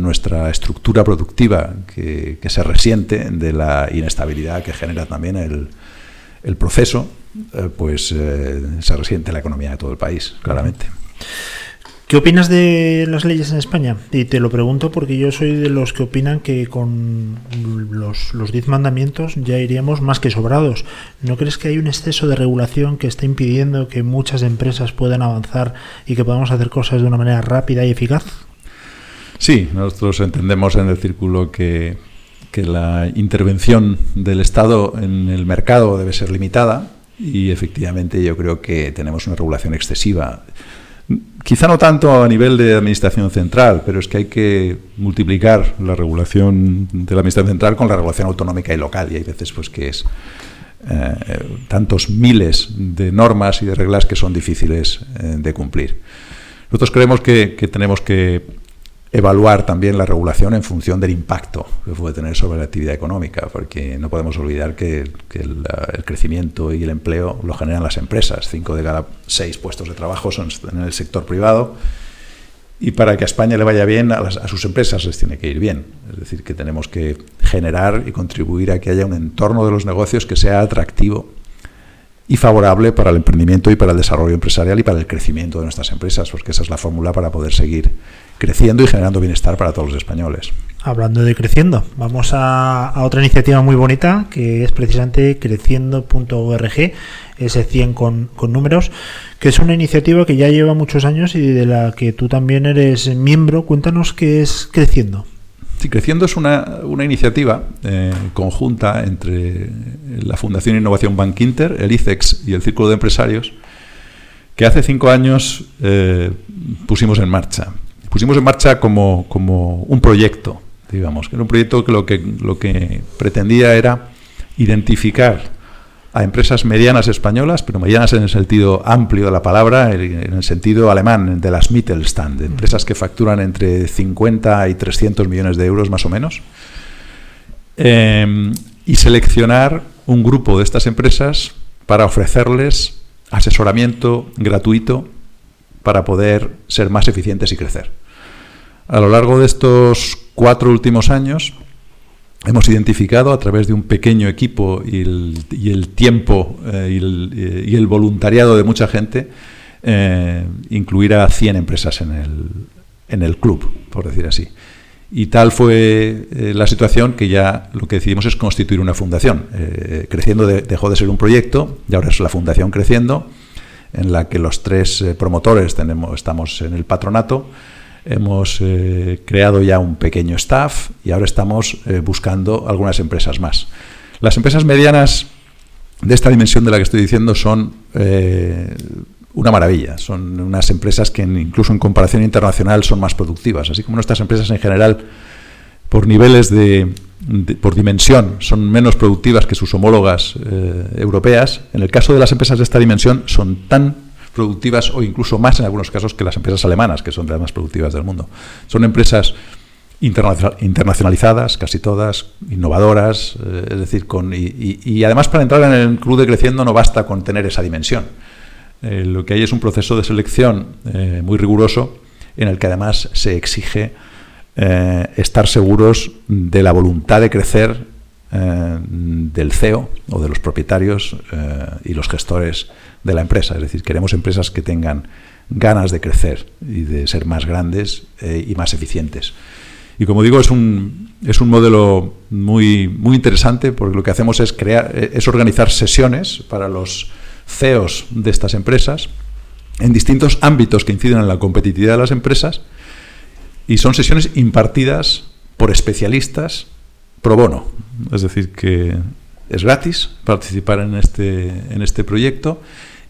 nuestra estructura productiva que, se resiente de la inestabilidad que genera también el, proceso, pues eh, se resiente la economía de todo el país, claramente. ¿Qué opinas de las leyes en España? Y te lo pregunto porque yo soy de los que opinan que con los, los diez mandamientos ya iríamos más que sobrados. ¿No crees que hay un exceso de regulación que está impidiendo que muchas empresas puedan avanzar y que podamos hacer cosas de una manera rápida y eficaz? Sí, nosotros entendemos en el círculo que, que la intervención del Estado en el mercado debe ser limitada y efectivamente yo creo que tenemos una regulación excesiva. Quizá no tanto a nivel de administración central, pero es que hay que multiplicar la regulación de la administración central con la regulación autonómica y local y hay veces pues que es eh, tantos miles de normas y de reglas que son difíciles eh, de cumplir. Nosotros creemos que, que tenemos que evaluar también la regulación en función del impacto que puede tener sobre la actividad económica, porque no podemos olvidar que, el, crecimiento y el empleo lo generan las empresas. Cinco de cada seis puestos de trabajo son en el sector privado y para que a España le vaya bien, a, a sus empresas les tiene que ir bien. Es decir, que tenemos que generar y contribuir a que haya un entorno de los negocios que sea atractivo y favorable para el emprendimiento y para el desarrollo empresarial y para el crecimiento de nuestras empresas, porque esa es la fórmula para poder seguir creciendo y generando bienestar para todos los españoles. Hablando de creciendo, vamos a, otra iniciativa muy bonita que es precisamente creciendo.org, ese 100 con, con, números, que es una iniciativa que ya lleva muchos años y de la que tú también eres miembro. Cuéntanos qué es Creciendo. Sí, Creciendo es una, una iniciativa eh, conjunta entre la Fundación Innovación Bank Inter, el ICEX y el Círculo de Empresarios, que hace cinco años eh, pusimos en marcha pusimos en marcha como, como un proyecto, digamos, que era un proyecto que lo que, lo que pretendía era identificar a empresas medianas españolas, pero medianas en el sentido amplio de la palabra, en el sentido alemán de las Mittelstand, empresas que facturan entre 50 y 300 millones de euros más o menos, eh, y seleccionar un grupo de estas empresas para ofrecerles asesoramiento gratuito para poder ser más eficientes y crecer. A lo largo de estos cuatro últimos años hemos identificado a través de un pequeño equipo y el, tiempo eh, eh, y, el, voluntariado de mucha gente, eh, incluir a 100 empresas en el, en el club, por decir así. Y tal fue la situación que ya lo que decidimos es constituir una fundación. creciendo dejó de ser un proyecto y ahora es la fundación Creciendo, en la que los tres promotores tenemos, estamos en el patronato hemos eh, creado ya un pequeño staff y ahora estamos eh, buscando algunas empresas más. Las empresas medianas de esta dimensión de la que estoy diciendo son eh, una maravilla. Son unas empresas que incluso en comparación internacional son más productivas, así como nuestras empresas en general por niveles de, por dimensión son menos productivas que sus homólogas europeas. En el caso de las empresas de esta dimensión son tan productivas o incluso más en algunos casos que las empresas alemanas, que son de las más productivas del mundo. Son empresas internacionalizadas, casi todas, innovadoras, eh, es decir, con, y, además para entrar en el club de creciendo no basta con tener esa dimensión. Eh, lo que hay es un proceso de selección eh, muy riguroso en el que además se exige estar seguros de la voluntad de crecer del CEO o de los propietarios y los gestores de la empresa. Es decir, queremos empresas que tengan ganas de crecer y de ser más grandes eh, y más eficientes. Y como digo, es un, es un modelo muy, muy interesante porque lo que hacemos es, crear, eh, es organizar sesiones para los CEOs de estas empresas en distintos ámbitos que inciden en la competitividad de las empresas y son sesiones impartidas por especialistas pro bono. Es decir, que es gratis participar en este, en este proyecto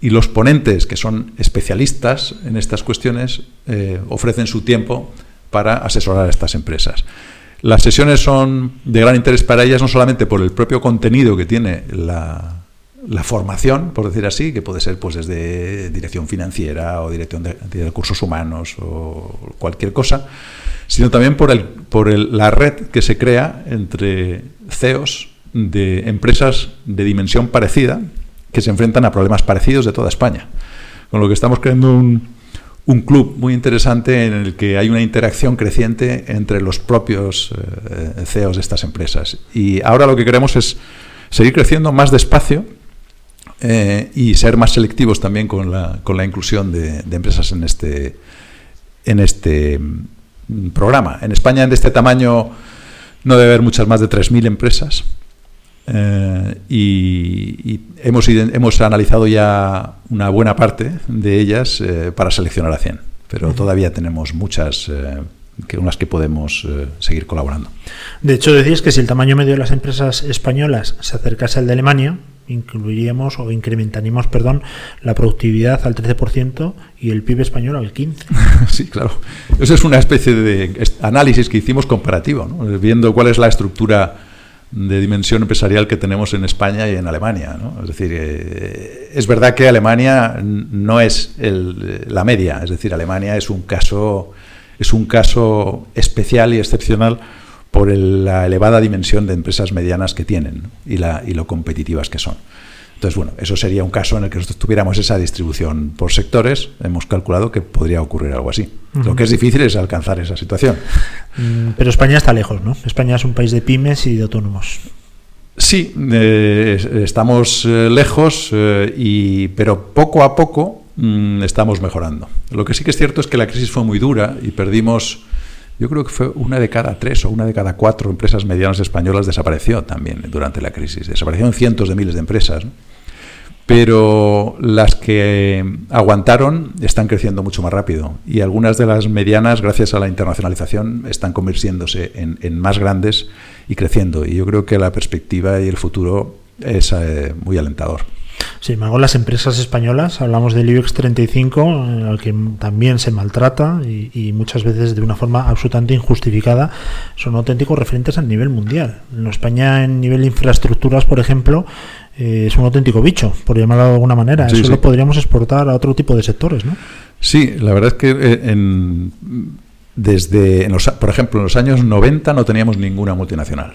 y los ponentes, que son especialistas en estas cuestiones, eh, ofrecen su tiempo para asesorar a estas empresas. Las sesiones son de gran interés para ellas no solamente por el propio contenido que tiene la, la formación, por decir así, que puede ser pues desde dirección financiera o dirección de, recursos humanos o cualquier cosa, sino también por, el, por el- la red que se crea entre CEOs de empresas de dimensión parecida que se enfrentan a problemas parecidos de toda España. Con lo que estamos creando un, un club muy interesante en el que hay una interacción creciente entre los propios eh, CEOs de estas empresas. Y ahora lo que queremos es seguir creciendo más despacio eh, y ser más selectivos también con la, con la inclusión de, de empresas en este, en este mm, programa. En España, de este tamaño, no debe haber muchas más de 3.000 empresas. Eh, y, y hemos, hemos analizado ya una buena parte de ellas eh, para seleccionar a 100, pero todavía tenemos muchas eh, que, con las que podemos eh, seguir colaborando. De hecho, decís que si el tamaño medio de las empresas españolas se acercase al de Alemania, incluiríamos o incrementaríamos, perdón, la productividad al 13% y el PIB español al 15%. Sí, claro. Eso es una especie de análisis que hicimos comparativo, viendo cuál es la estructura de dimensión empresarial que tenemos en España y en Alemania. ¿no? Es decir, eh, es verdad que Alemania no es el- la media, es decir, Alemania es un caso, es un caso especial y excepcional por el- la elevada dimensión de empresas medianas que tienen y, la, y lo competitivas que son. Entonces, bueno, eso sería un caso en el que nosotros tuviéramos esa distribución por sectores. Hemos calculado que podría ocurrir algo así. Lo que es difícil es alcanzar esa situación. Mm, Pero España está lejos, ¿no? España es un país de pymes y de autónomos. Sí, eh, es- estamos eh, lejos, eh, y, pero poco a poco mm, estamos mejorando. Lo que sí que es cierto es que la crisis fue muy dura y perdimos, yo creo que fue una de cada tres o una de cada cuatro empresas medianas españolas desapareció también durante la crisis. Desaparecieron cientos de miles de empresas. Pero las que aguantaron están creciendo mucho más rápido y algunas de las medianas, gracias a la internacionalización, están convirtiéndose en, en más grandes y creciendo. Y yo creo que la perspectiva y el futuro es eh, muy alentador. Sin embargo, las empresas españolas, hablamos del IBEX 35, eh, al que también se maltrata y, y muchas veces de una forma absolutamente injustificada, son auténticos referentes a nivel mundial. En España, en nivel de infraestructuras, por ejemplo, eh, es un auténtico bicho, por llamarlo de alguna manera. Sí, Eso sí. lo podríamos exportar a otro tipo de sectores, ¿no? Sí, la verdad es que eh, en, desde, en los, por ejemplo, en los años 90 no teníamos ninguna multinacional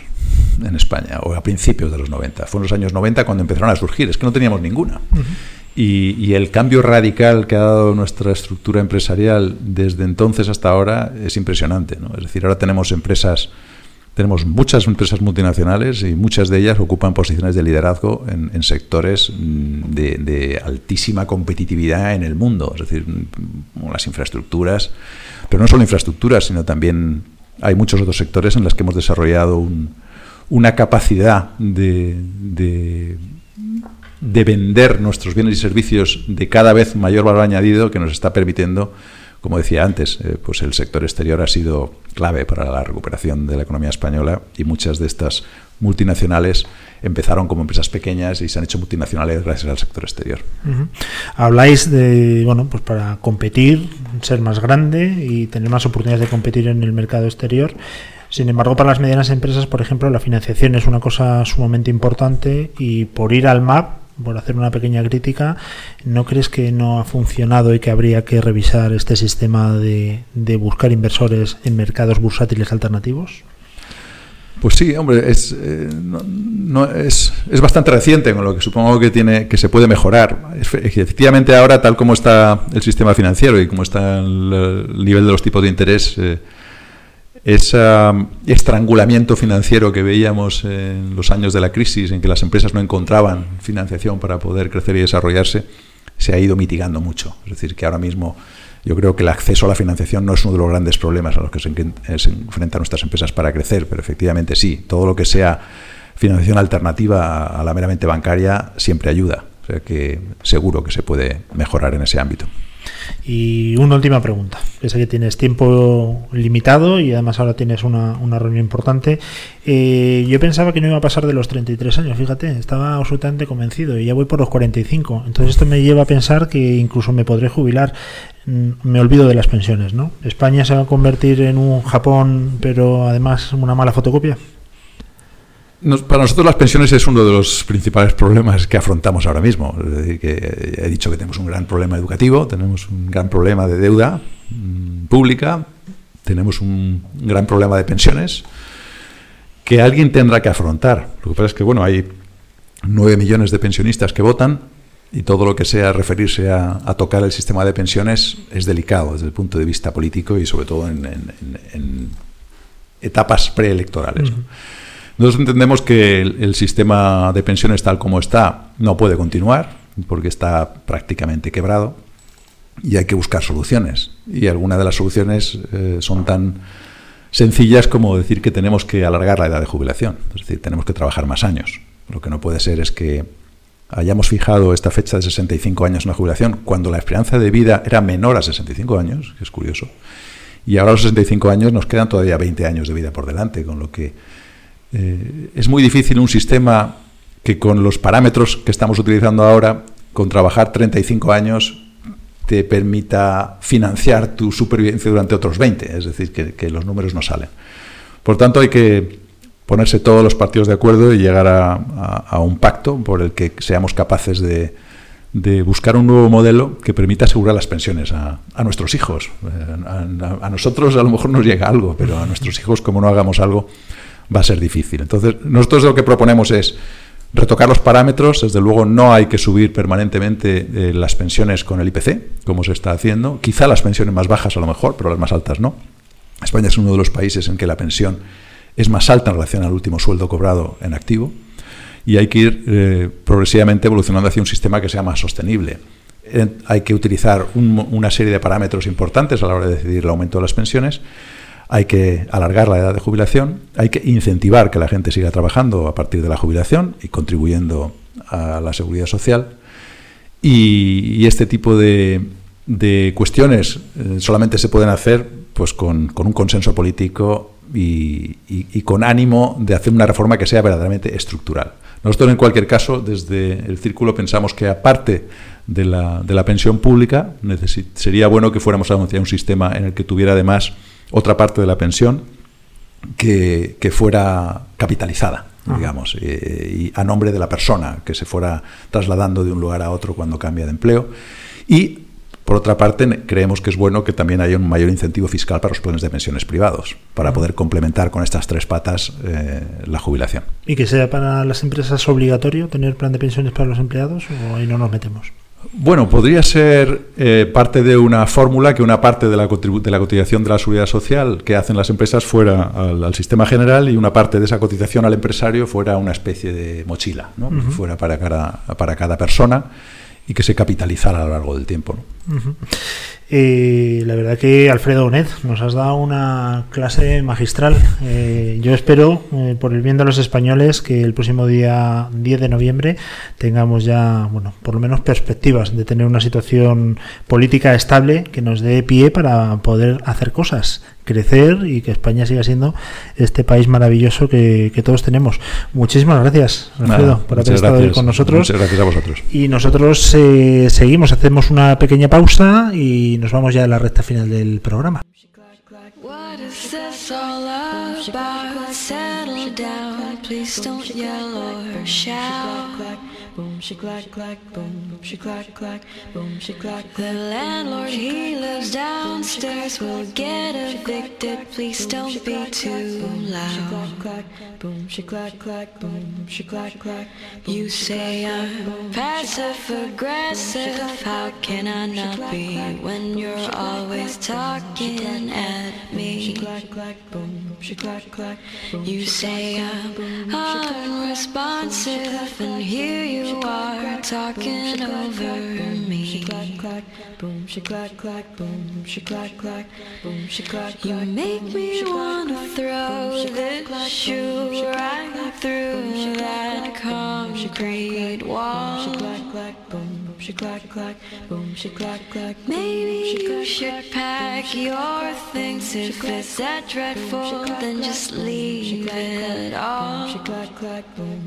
en España, o a principios de los 90. Fue en los años 90 cuando empezaron a surgir, es que no teníamos ninguna. Y, y el cambio radical que ha dado nuestra estructura empresarial desde entonces hasta ahora es impresionante. ¿no? Es decir, ahora tenemos empresas, tenemos muchas empresas multinacionales y muchas de ellas ocupan posiciones de liderazgo en, sectores mm, de, altísima competitividad en el mundo, es decir, mm, las infraestructuras, pero no solo infraestructuras, sino también hay muchos otros sectores en los que hemos desarrollado un- una capacidad de vender nuestros bienes y servicios de cada vez mayor valor añadido que nos está permitiendo, como decía antes, eh, pues el sector exterior ha sido clave para la recuperación de la economía española y muchas de estas multinacionales empezaron como empresas pequeñas y se han hecho multinacionales gracias al sector exterior. Habláis de, bueno, pues para competir, ser más grande y tener más oportunidades de competir en el mercado exterior. Sin embargo, para las medianas empresas, por ejemplo, la financiación es una cosa sumamente importante y por ir al MAP, por hacer una pequeña crítica, ¿no crees que no ha funcionado y que habría que revisar este sistema de, de buscar inversores en mercados bursátiles alternativos? Pues sí, hombre, es, eh, es, bastante reciente, con lo que supongo que tiene que se puede mejorar. Efe- Efectivamente, ahora, tal como está el sistema financiero y como está el, el nivel de los tipos de interés, eh, ese estrangulamiento financiero que veíamos en los años de la crisis, en que las empresas no encontraban financiación para poder crecer y desarrollarse, se ha ido mitigando mucho. Es decir, que ahora mismo yo creo que el acceso a la financiación no es uno de los grandes problemas a los que se, eh, enfrentan nuestras empresas para crecer, pero efectivamente sí, todo lo que sea financiación alternativa a la meramente bancaria siempre ayuda. O sea que seguro que se puede mejorar en ese ámbito. Y una última pregunta. que Sé que tienes tiempo limitado y además ahora tienes una, una reunión importante. Eh, yo pensaba que no iba a pasar de los 33 años, fíjate, estaba absolutamente convencido y ya voy por los 45. Entonces esto me lleva a pensar que incluso me podré jubilar. Mm, Me olvido de las pensiones, ¿no? ¿España se va a convertir en un Japón, pero además una mala fotocopia? Para nosotros las pensiones es uno de los principales problemas que afrontamos ahora mismo. Es decir, que he dicho que tenemos un gran problema educativo, tenemos un gran problema de deuda mm, pública, tenemos un gran problema de pensiones que alguien tendrá que afrontar. Lo que pasa es que, bueno, hay 9 millones de pensionistas que votan y todo lo que sea referirse a, tocar el sistema de pensiones es delicado desde el punto de vista político y sobre todo en, etapas preelectorales. Nosotros entendemos que el, sistema de pensiones tal como está no puede continuar porque está prácticamente quebrado y hay que buscar soluciones. Y algunas de las soluciones eh, son tan sencillas como decir que tenemos que alargar la edad de jubilación, es decir, tenemos que trabajar más años. Lo que no puede ser es que hayamos fijado esta fecha de 65 años en la jubilación cuando la esperanza de vida era menor a 65 años, que es curioso, y ahora a los 65 años nos quedan todavía 20 años de vida por delante, con lo que eh, es muy difícil un sistema que con los parámetros que estamos utilizando ahora, con trabajar 35 años, te permita financiar tu supervivencia durante otros 20, es decir, que, los números no salen. Por tanto, hay que ponerse todos los partidos de acuerdo y llegar a, un pacto por el que seamos capaces de, buscar un nuevo modelo que permita asegurar las pensiones a, nuestros hijos. Eh, a nosotros a lo mejor nos llega algo, pero a nuestros hijos, como no hagamos algo, va a ser difícil. Entonces, nosotros lo que proponemos es retocar los parámetros. Desde luego, no hay que subir permanentemente eh, las pensiones con el IPC, como se está haciendo. Quizá las pensiones más bajas a lo mejor, pero las más altas no. España es uno de los países en que la pensión es más alta en relación al último sueldo cobrado en activo y hay que ir eh, progresivamente evolucionando hacia un sistema que sea más sostenible. Hay que utilizar un- una serie de parámetros importantes a la hora de decidir el aumento de las pensiones. Hay que alargar la edad de jubilación, hay que incentivar que la gente siga trabajando a partir de la jubilación y contribuyendo a la seguridad social. Y, este tipo de, cuestiones eh, solamente se pueden hacer pues con, un consenso político y, con ánimo de hacer una reforma que sea verdaderamente estructural. Nosotros, en cualquier caso, desde el Círculo pensamos que aparte de la, de la pensión pública, sería bueno que fuéramos hacia un sistema en el que tuviera además otra parte de la pensión que, que fuera capitalizada, Ajá. digamos, eh, y a nombre de la persona, que se fuera trasladando de un lugar a otro cuando cambia de empleo. Y, por otra parte, creemos que es bueno que también haya un mayor incentivo fiscal para los planes de pensiones privados, para poder complementar con estas tres patas eh, la jubilación. ¿Y que sea para las empresas obligatorio tener plan de pensiones para los empleados o ahí no nos metemos? Bueno, podría ser eh, parte de una fórmula que una parte de la, de la cotización de la seguridad social que hacen las empresas fuera al, al sistema general y una parte de esa cotización al empresario fuera una especie de mochila, ¿no? Ujú. fuera para cada, para cada persona y que se capitalizara a lo largo del tiempo. ¿no? Eh, la verdad que Alfredo Onet nos has dado una clase magistral. Eh, yo espero, eh, por el bien de los españoles, que el próximo día 10 de noviembre tengamos ya, bueno, por lo menos perspectivas de tener una situación política estable que nos dé pie para poder hacer cosas, crecer y que España siga siendo este país maravilloso que, que todos tenemos. Muchísimas gracias, Alfredo, Nada, por haber estado hoy gracias. con nosotros. Muchas gracias a vosotros. Y nosotros eh, seguimos, hacemos una pequeña pausa y nos vamos ya a la recta final del programa. What is this all about? Settle down, please don't yell or shout. Boom, she clack, clack, boom, she clack, clack, boom, she clack, The landlord, he lives downstairs, will get evicted. Please don't be too loud. clack, boom, she clack, clack, boom, she clack, clack. You say I'm passive aggressive. How can I not be when you're always talking at me? clack, clack, boom, she clack, clack. You say I'm unresponsive, and here you are talking over me. clack, clack, boom, clack, clack, boom, clack, clack, boom, she clack, You make me wanna throw this shoe right through that concrete wall. Clack, clack, boom, clack, clack, boom, she clack, clack. Maybe you should pack your things if it's that dreadful, then just leave it all. She clack, clack, boom,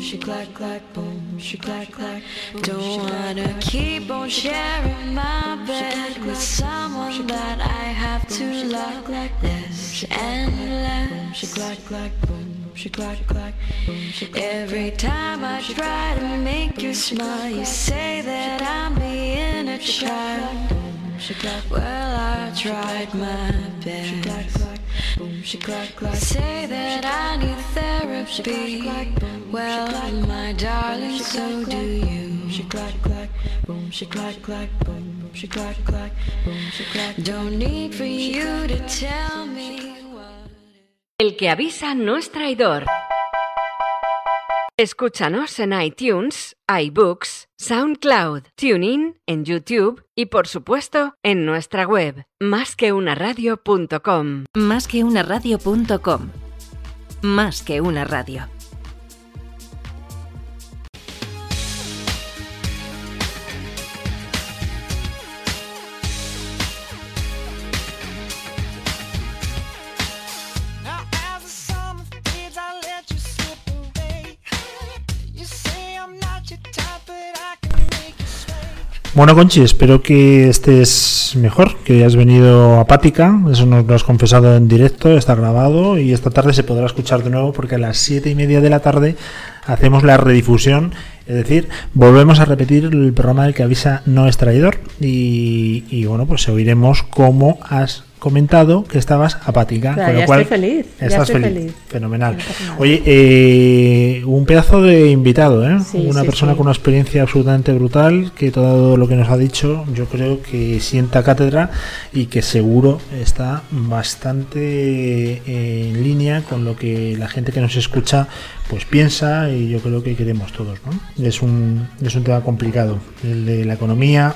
she clack clack, boom, she clack clack. Don't wanna keep on sharing my bed with someone that I have to love less and less. She clack clack, boom, she clack clack, Every time I try to make you smile, you say that I'm being a child. Well, I tried my best. Say that I need therapy. Well, my darling, so do you. Don't need for you to tell me. El que avisa no es traidor. Escúchanos en iTunes, iBooks, SoundCloud, TuneIn, en YouTube y por supuesto en nuestra web, másqueunaradio.com. Más que una radio. Bueno, Conchi, espero que estés mejor, que hayas venido apática. Eso nos lo has confesado en directo, está grabado y esta tarde se podrá escuchar de nuevo porque a las siete y media de la tarde hacemos la redifusión. Es decir, volvemos a repetir el programa del que avisa no es traidor y, y bueno, pues oiremos cómo has comentado que estabas apática. Claro, con lo ya cual estoy feliz, ya Estás estoy feliz. feliz. Fenomenal. No. Oye, eh, un pedazo de invitado, ¿eh? Sí, una sí, persona sí. con una experiencia absolutamente brutal, que todo lo que nos ha dicho yo creo que sienta cátedra y que seguro está bastante eh, en línea con lo que la gente que nos escucha pues piensa y yo creo que queremos todos. ¿no? Es, un, es un tema complicado, el de la economía,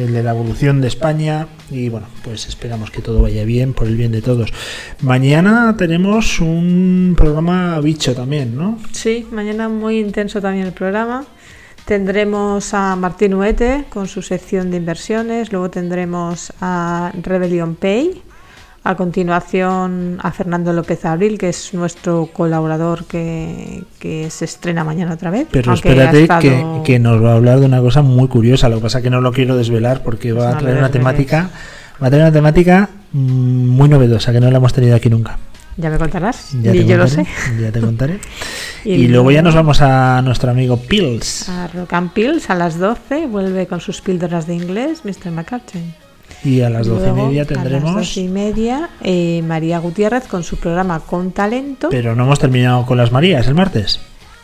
el de la evolución de España y bueno, pues esperamos que todo vaya bien por el bien de todos. Mañana tenemos un programa bicho también, ¿no? Sí, mañana muy intenso también el programa. Tendremos a Martín Huete con su sección de inversiones, luego tendremos a Rebellion Pay, a continuación a Fernando López Abril, que es nuestro colaborador que, que se estrena mañana otra vez. Pero espérate estado- que, que nos va a hablar de una cosa muy curiosa. Lo que pasa es que no lo quiero desvelar porque va a No traer una temática, va a traer una temática mm, muy novedosa que no la hemos tenido aquí nunca. Ya me contarás, Ya y lo contaré, sé. Ya te contaré. Y y, luego ya nos vamos a nuestro amigo Pills. A Rock and Pills a las 12 vuelve con sus píldoras de inglés, Mr. McCartney. Y a las doce y media A las tendremos. doce y media, eh, María Gutiérrez con su programa Con Talento. Pero no hemos terminado con las Marías el martes.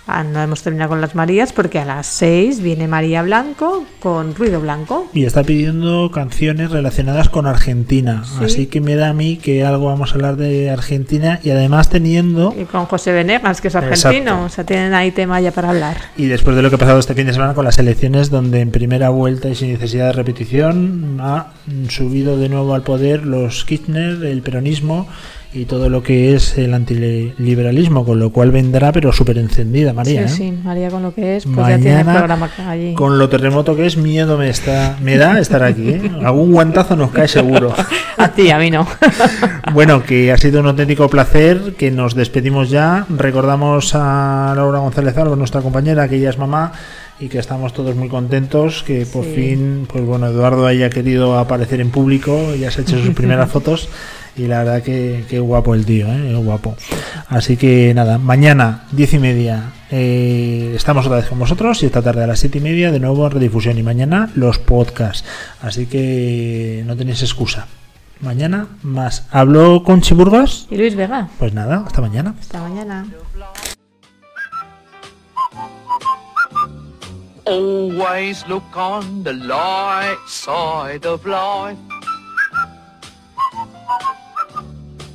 Ah, no hemos terminado con las Marías porque a las 6 viene María Blanco con Ruido Blanco. Y está pidiendo canciones relacionadas con Argentina. Sí. Así que me da a mí que algo vamos a hablar de Argentina y además teniendo. Y con José Venegas, que es argentino. Exacto. O sea, tienen ahí tema ya para hablar. Y después de lo que ha pasado este fin de semana con las elecciones, donde en primera vuelta y sin necesidad de repetición ha subido de nuevo al poder los Kirchner, el peronismo y todo lo que es el antiliberalismo, con lo cual vendrá, pero súper encendida, María. sí, ¿eh? sí, María con lo que es, pues ya tiene Mañana, programa allí. Con lo terremoto que es, miedo me está me da estar aquí. ¿eh? Algún guantazo nos cae seguro. A ti, a mí no. Bueno, que ha sido un auténtico placer, que nos despedimos ya. Recordamos a Laura González Alba, nuestra compañera, que ella es mamá y que estamos todos muy contentos, que por Sí. fin, pues bueno, Eduardo haya querido aparecer en público, ya se ha hecho sus primeras fotos y la verdad que, que guapo el tío, ¿eh? Qué guapo. Así que nada, mañana, diez y media, eh, estamos otra vez con vosotros y esta tarde a las siete y media de nuevo en redifusión y mañana los podcasts. Así que no tenéis excusa. Mañana más. ¿Hablo con Chiburgas? Y Luis Vega. Pues nada, hasta mañana. Hasta mañana. Always look on the light side of life.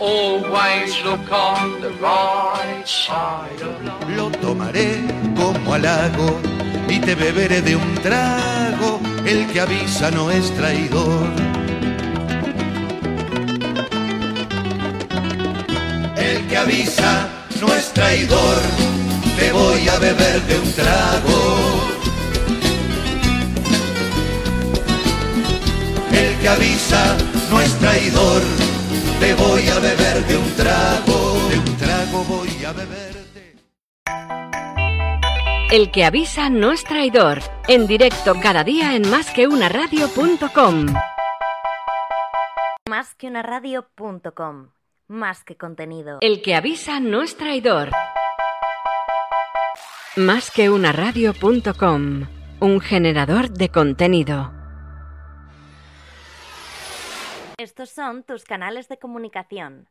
Always look on the right side of life. Lo tomaré como halago y te beberé de un trago. El que avisa no es traidor. El que avisa no es traidor. Te voy a beber de un trago. El que avisa no es traidor. Te voy a beber de un trago. De un trago voy a beber. El que avisa no es traidor. En directo cada día en másqueunaradio.com. Más que una radio.com. Más que contenido. El que avisa no es traidor. Másqueunaradio.com. Un generador de contenido. Estos son tus canales de comunicación.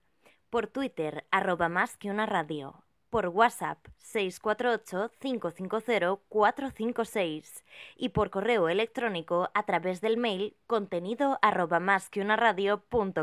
Por Twitter, arroba más que una radio. Por WhatsApp, 648-550-456. Y por correo electrónico a través del mail contenido arroba más que una radio com.